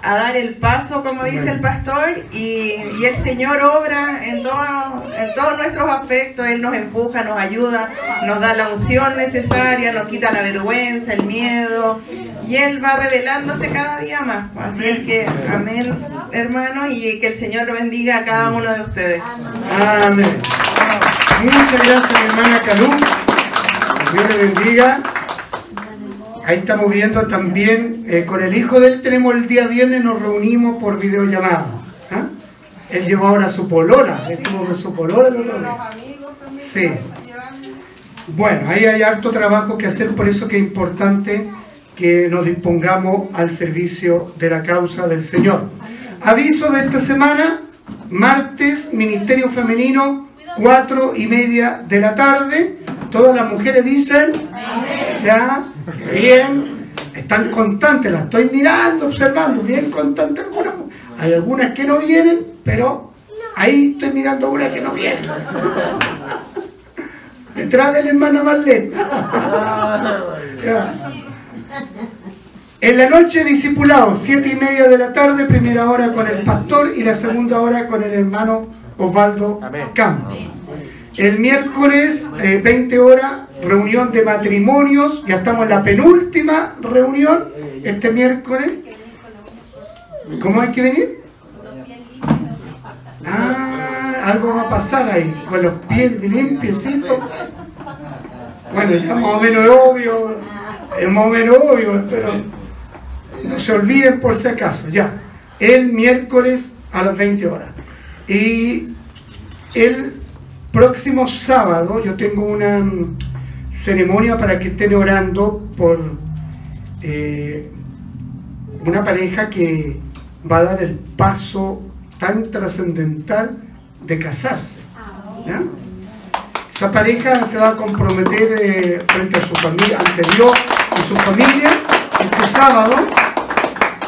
a dar el paso, como dice el pastor, y, y el Señor obra en, todo- en todos nuestros aspectos, Él nos empuja, nos ayuda, nos da la unción necesaria, nos quita la vergüenza, el miedo, y Él va revelándose cada día más. Así es que, amén, hermanos, y que el Señor bendiga a cada uno de ustedes. Amén. Muchas gracias, mi hermana Calú. Dios le bendiga. Ahí estamos viendo también, eh, con el hijo de él tenemos el día viernes, nos reunimos por videollamada. ¿ah? Él llevó ahora su polola, estuvo con su polola el otro día. Sí. Bueno, ahí hay harto trabajo que hacer, por eso que es importante que nos dispongamos al servicio de la causa del Señor. Aviso de esta semana, martes, Ministerio Femenino, cuatro y media de la tarde. Todas las mujeres dicen, ya, bien, están constantes, las estoy mirando, observando, bien constantes algunas. Hay algunas que no vienen, pero ahí estoy mirando una que no viene. Detrás de la hermana Marlene. Ya. En la noche discipulado, siete y media de la tarde, primera hora con el pastor y la segunda hora con el hermano Osvaldo Campos. El miércoles, eh, 20 horas, reunión de matrimonios, ya estamos en la penúltima reunión, este miércoles. ¿Cómo hay que venir? Ah, algo va a pasar ahí, con los pies limpiecitos. Bueno, ya más o menos obvio, es más o menos obvio, pero no se olviden por si acaso, ya. El miércoles a las 20 horas. Y el próximo sábado yo tengo una mm, ceremonia para que estén orando por eh, una pareja que va a dar el paso tan trascendental de casarse. Esa pareja se va a comprometer eh, frente a su familia, ante Dios y su familia, este sábado,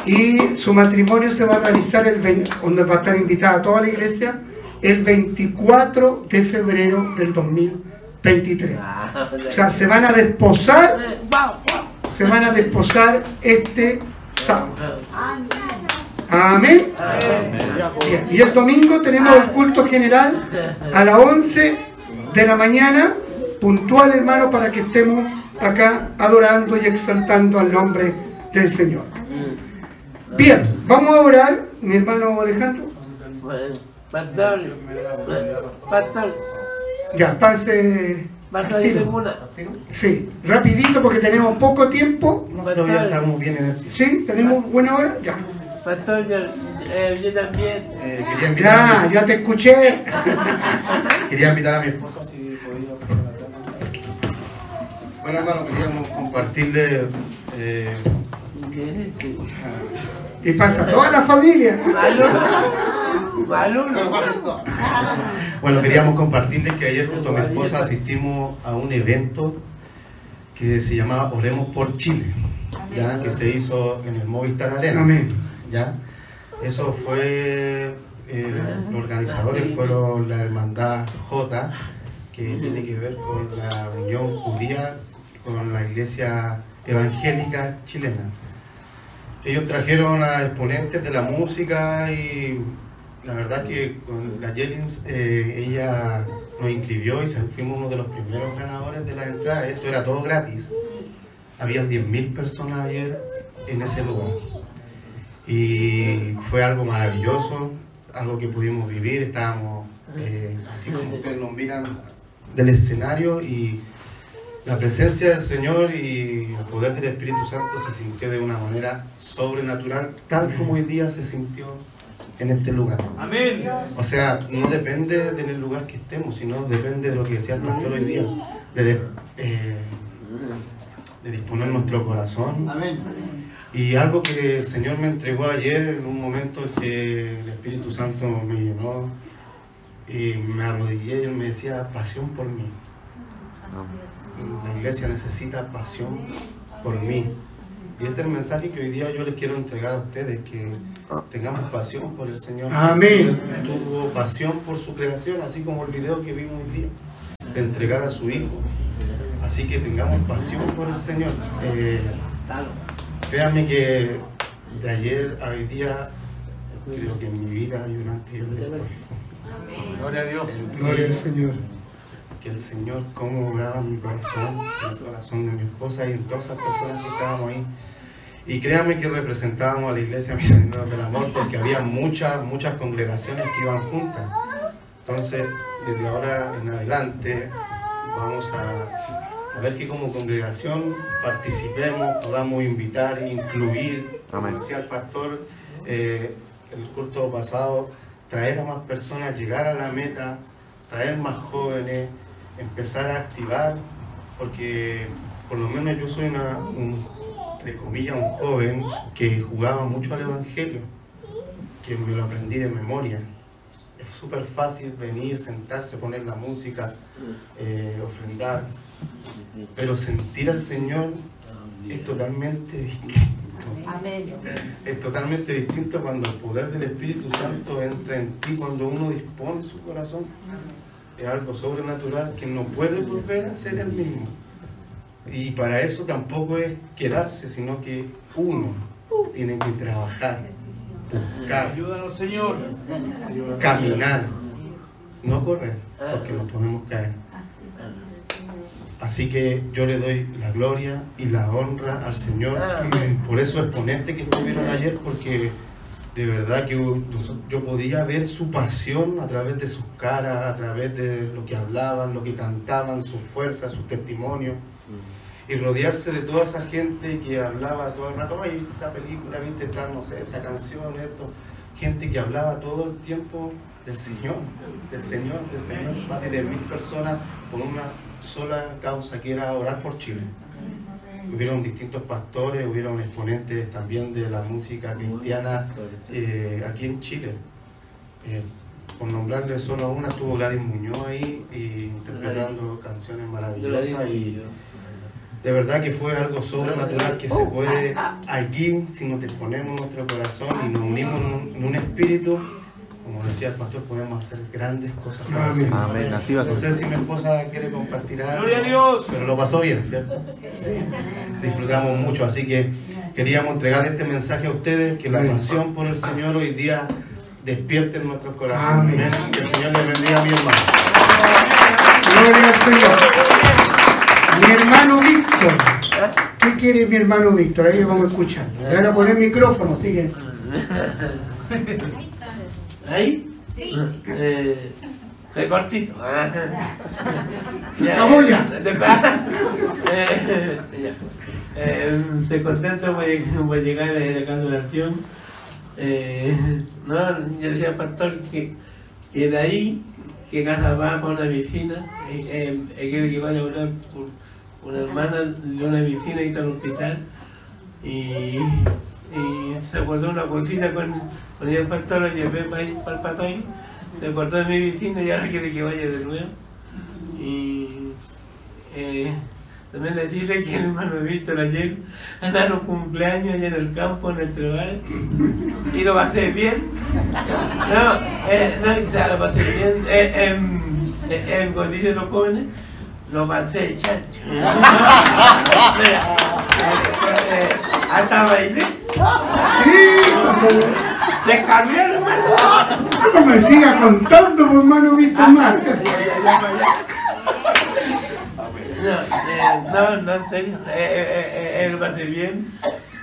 y su matrimonio se va a realizar el 20, donde va a estar invitada toda la iglesia, el 24 de febrero del 2023. O sea, se van a desposar, se van a desposar este sábado. Amén. Bien, Y el domingo tenemos el culto general a las 11 de la mañana, puntual hermano, para que estemos acá adorando y exaltando al nombre del Señor. Bien, vamos a orar, mi hermano Alejandro. Pastor, pastor, Ya, pase. pastor, al yo tiro. tengo una. Sí, rapidito porque tenemos poco tiempo. Pastor, bien en el ¿Sí? ¿Tenemos buena hora? Ya. pastor, yo, eh, yo también. Eh, quería, invitar a Ya, mi, ya te escuché. quería invitar a mi esposa si podía pasar acá. Bueno, hermano, queríamos compartirle. eh, Y pasa toda la familia. Malo, bueno, queríamos compartirle que ayer junto a mi esposa asistimos a un evento que se llamaba Oremos por Chile, ya que se hizo en el Movistar Arena. ¿ya? Eso fue, eh, los organizadores fueron la Hermandad J, que tiene que ver con la unión judía con la iglesia evangélica chilena. Ellos trajeron a exponentes de la música y la verdad que con la Jellins eh, ella nos inscribió y fuimos uno de los primeros ganadores de la entrada. Esto era todo gratis. Habían 10.000 personas ayer en ese lugar. Y fue algo maravilloso, algo que pudimos vivir. Estábamos eh, así como ustedes nos miran del escenario y la presencia del Señor y el poder del Espíritu Santo se sintió de una manera sobrenatural, tal como hoy día se sintió en este lugar. Amén. O sea, no depende del lugar que estemos, sino depende de lo que decía el pastor hoy día, de, de, eh, de disponer nuestro corazón. Y algo que el Señor me entregó ayer en un momento en que el Espíritu Santo me llenó y me arrodillé y él me decía, pasión por mí. La iglesia necesita pasión por mí. Y este es el mensaje que hoy día yo les quiero entregar a ustedes, que tengamos pasión por el Señor. Amén. Él tuvo pasión por su creación, así como el video que vimos hoy día, de entregar a su Hijo. Así que tengamos pasión por el Señor. Eh, créanme que de ayer a hoy día, creo que en mi vida hay un antes y un después. Gloria a Dios. Gloria al Señor. Que el Señor cómo obraba mi corazón, el corazón de mi esposa y en todas esas personas que estábamos ahí. Y créanme que representábamos a la iglesia Misioneros del Amor porque había muchas, muchas congregaciones que iban juntas. Entonces, desde ahora en adelante, vamos a, a ver que como congregación participemos, podamos invitar, incluir, como decía el pastor, eh, el culto pasado, traer a más personas, llegar a la meta, traer más jóvenes, empezar a activar, porque por lo menos yo soy una, un, entre comillas, un joven que jugaba mucho al Evangelio, que me lo aprendí de memoria. Es súper fácil venir, sentarse, poner la música, eh, ofrendar, pero sentir al Señor es totalmente distinto. Es totalmente distinto cuando el poder del Espíritu Santo entra en ti, cuando uno dispone su corazón. Es algo sobrenatural que no puede volver a ser el mismo. Y para eso tampoco es quedarse, sino que uno tiene que trabajar, buscar, Ayúdanos, Señor. caminar, no correr, porque nos podemos caer. Así que yo le doy la gloria y la honra al Señor por esos exponentes que estuvieron ayer, porque de verdad que yo podía ver su pasión a través de sus caras, a través de lo que hablaban, lo que cantaban, su fuerza, sus testimonios. Y rodearse de toda esa gente que hablaba todo el rato, ay, viste esta película, viste esta, no sé, esta canción, esto. Gente que hablaba todo el tiempo del Señor, del Señor, del Señor, más de 10.000 personas por una sola causa que era orar por Chile. Hubieron distintos pastores, hubieron exponentes también de la música cristiana eh, aquí en Chile. Eh, por nombrarle solo a una, estuvo Gladys Muñoz ahí y interpretando canciones maravillosas y de verdad que fue algo sobrenatural que se puede aquí, si nos disponemos nuestro corazón y nos unimos en un, en un espíritu, como decía el pastor, podemos hacer grandes cosas. Señor. Amén, así va a No sé si mi esposa quiere compartir algo. Gloria a Dios. Pero lo pasó bien, ¿cierto? Sí. Disfrutamos mucho, así que queríamos entregar este mensaje a ustedes, que la pasión por el Señor hoy día despierte en nuestros corazones. Amén. Amén. Que el Señor les bendiga a mi hermano. Gloria al Señor. Mi hermano Víctor. ¿Qué quiere mi hermano Víctor? Ahí lo vamos a escuchar. Le van a poner micrófono, sigue. ¿Ahí? Eh, recortito. Se acabó ya. Eh, ya. Eh, Estoy contento por, por llegar a la congregación. Eh, no, yo decía al pastor que, que de ahí que gana va para una vecina, eh, eh, que vaya a por una hermana de una vecina y está en el hospital. Y, y se acordó una cosita con, con el pastor, lo llevé para, el patay, se acordó de mi vecina y ahora quiere que vaya de nuevo. Y eh, También decirle que el hermano Víctor ayer andaron cumpleaños allá en el campo, en el trabajo, y lo pasé bien. No, eh, no, lo pasé bien. Eh, em, eh, em, los jóvenes, lo pasé chacho. Mira, eh, hasta bailé. Le cambié el hermano. No me sigas contando, hermano Víctor Márquez. No, no, en serio. Eh, eh, eh, eh, bien.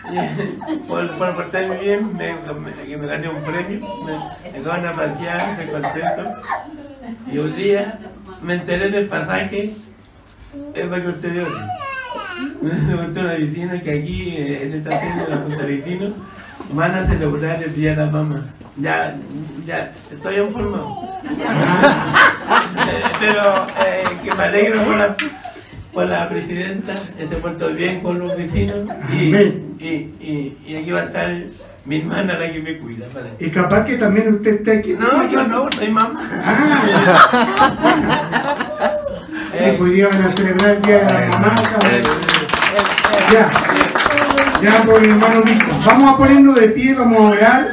Por, por portarme bien, me, me, me gané un premio. Me, me van a pasear, estoy contento. Y un día me enteré del pasaje. Es para que una vecina que aquí, eh, en esta tienda de la Vecinos, van a celebrar el Día de la Mamá. Ya, ya, estoy informado. Eh, Pero eh, que me alegro por la, por la presidenta, que se portó bien con los vecinos y, y, y, y aquí va a estar mi hermana la que me cuida. para- Y capaz que también usted esté aquí. No, yo no, soy mamá. a celebrar el día de la mamá. Ya, ya por mi hermano Víctor. Vamos a ponernos de pie, vamos a orar.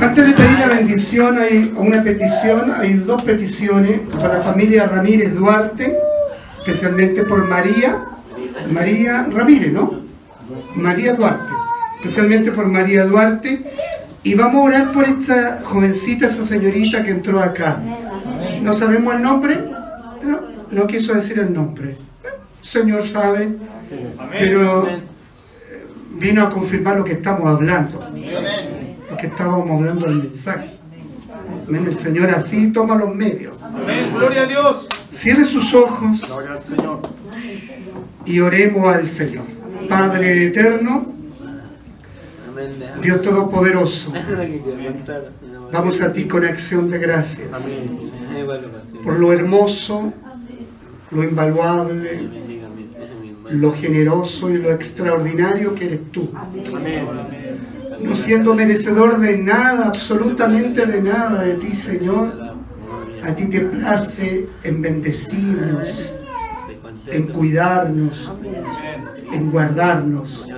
Antes de pedir la bendición, hay una petición, hay dos peticiones para la familia Ramírez Duarte, especialmente por María, María Ramírez, ¿no? María Duarte, especialmente por María Duarte. Y vamos a orar por esta jovencita, esa señorita que entró acá. No sabemos el nombre, no, no quiso decir el nombre. Señor sabe, pero Amén. vino a confirmar lo que estamos hablando. Lo que estábamos hablando del mensaje. Amén. El Señor así toma los medios. Amén. Gloria a Dios. Cierre sus ojos Gloria al Señor. y oremos al Señor. Padre eterno. Dios Todopoderoso, vamos a ti con acción de gracias Eh, por lo hermoso, lo invaluable, lo generoso y lo extraordinario que eres tú. No siendo merecedor de nada, absolutamente de nada de ti, Señor. A ti te place en bendecirnos, en cuidarnos, en guardarnos.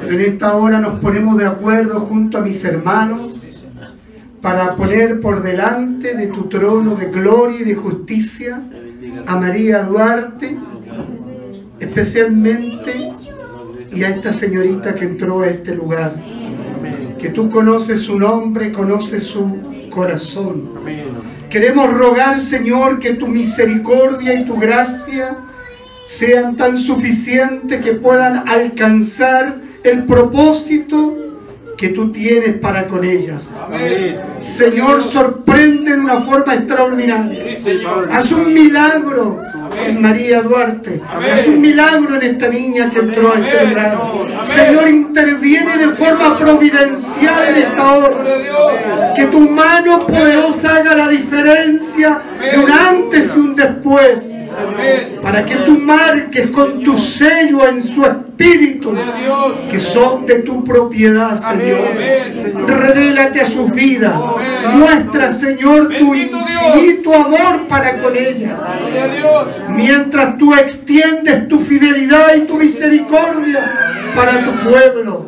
Pero en esta hora nos ponemos de acuerdo junto a mis hermanos para poner por delante de tu trono de gloria y de justicia a María Duarte, especialmente, y a esta señorita que entró a este lugar. Que tú conoces su nombre, conoces su corazón. Queremos rogar, Señor, que tu misericordia y tu gracia sean tan suficientes que puedan alcanzar el propósito que tú tienes para con ellas. Amén. Señor, sorprende de una forma extraordinaria. Haz un milagro en María Duarte. Haz un milagro en esta niña que entró a este lugar. Señor, interviene de forma providencial en esta hora. Que tu mano poderosa haga la diferencia de un antes y un después. Amén. Para que tú marques con tu sello en su espíritu que son de tu propiedad, Señor. Amén. Revélate a sus vidas. Muestra, Señor, tu infinito amor para con ellas. Mientras tú extiendes tu fidelidad y tu misericordia para tu pueblo.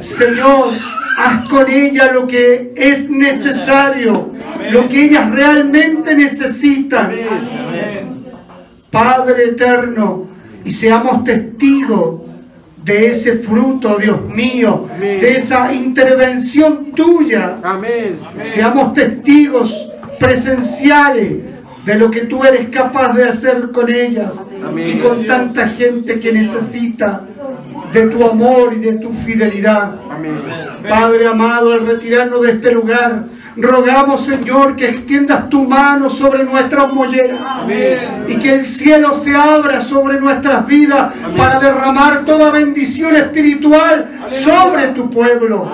Señor, haz con ella lo que es necesario, lo que ellas realmente necesitan. Padre eterno, y seamos testigos de ese fruto, Dios mío, de esa intervención tuya. Amén. Seamos testigos presenciales de lo que tú eres capaz de hacer con ellas y con tanta gente que necesita de tu amor y de tu fidelidad. Amén. Padre amado, al retirarnos de este lugar, rogamos, Señor, que extiendas tu mano sobre nuestras molleras y que el cielo se abra sobre nuestras vidas para derramar toda bendición espiritual sobre tu pueblo.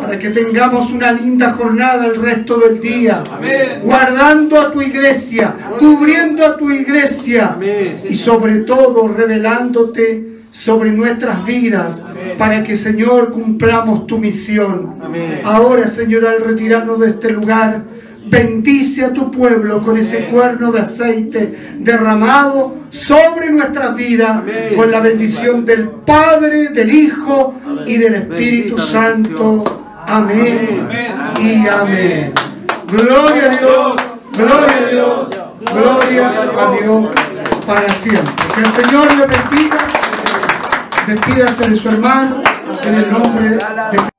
Para que tengamos una linda jornada el resto del día, guardando a tu iglesia, cubriendo a tu iglesia y sobre todo revelándote sobre nuestras vidas para que Señor cumplamos tu misión. Amén. Ahora Señor al retirarnos de este lugar Bendice a tu pueblo con ese cuerno de aceite derramado sobre nuestras vidas con la bendición del Padre, del Hijo y del Espíritu Santo. Amén y amén. Gloria a Dios, gloria a Dios, gloria a Dios para siempre. Que el Señor le bendiga. Despídase de su hermano en el nombre de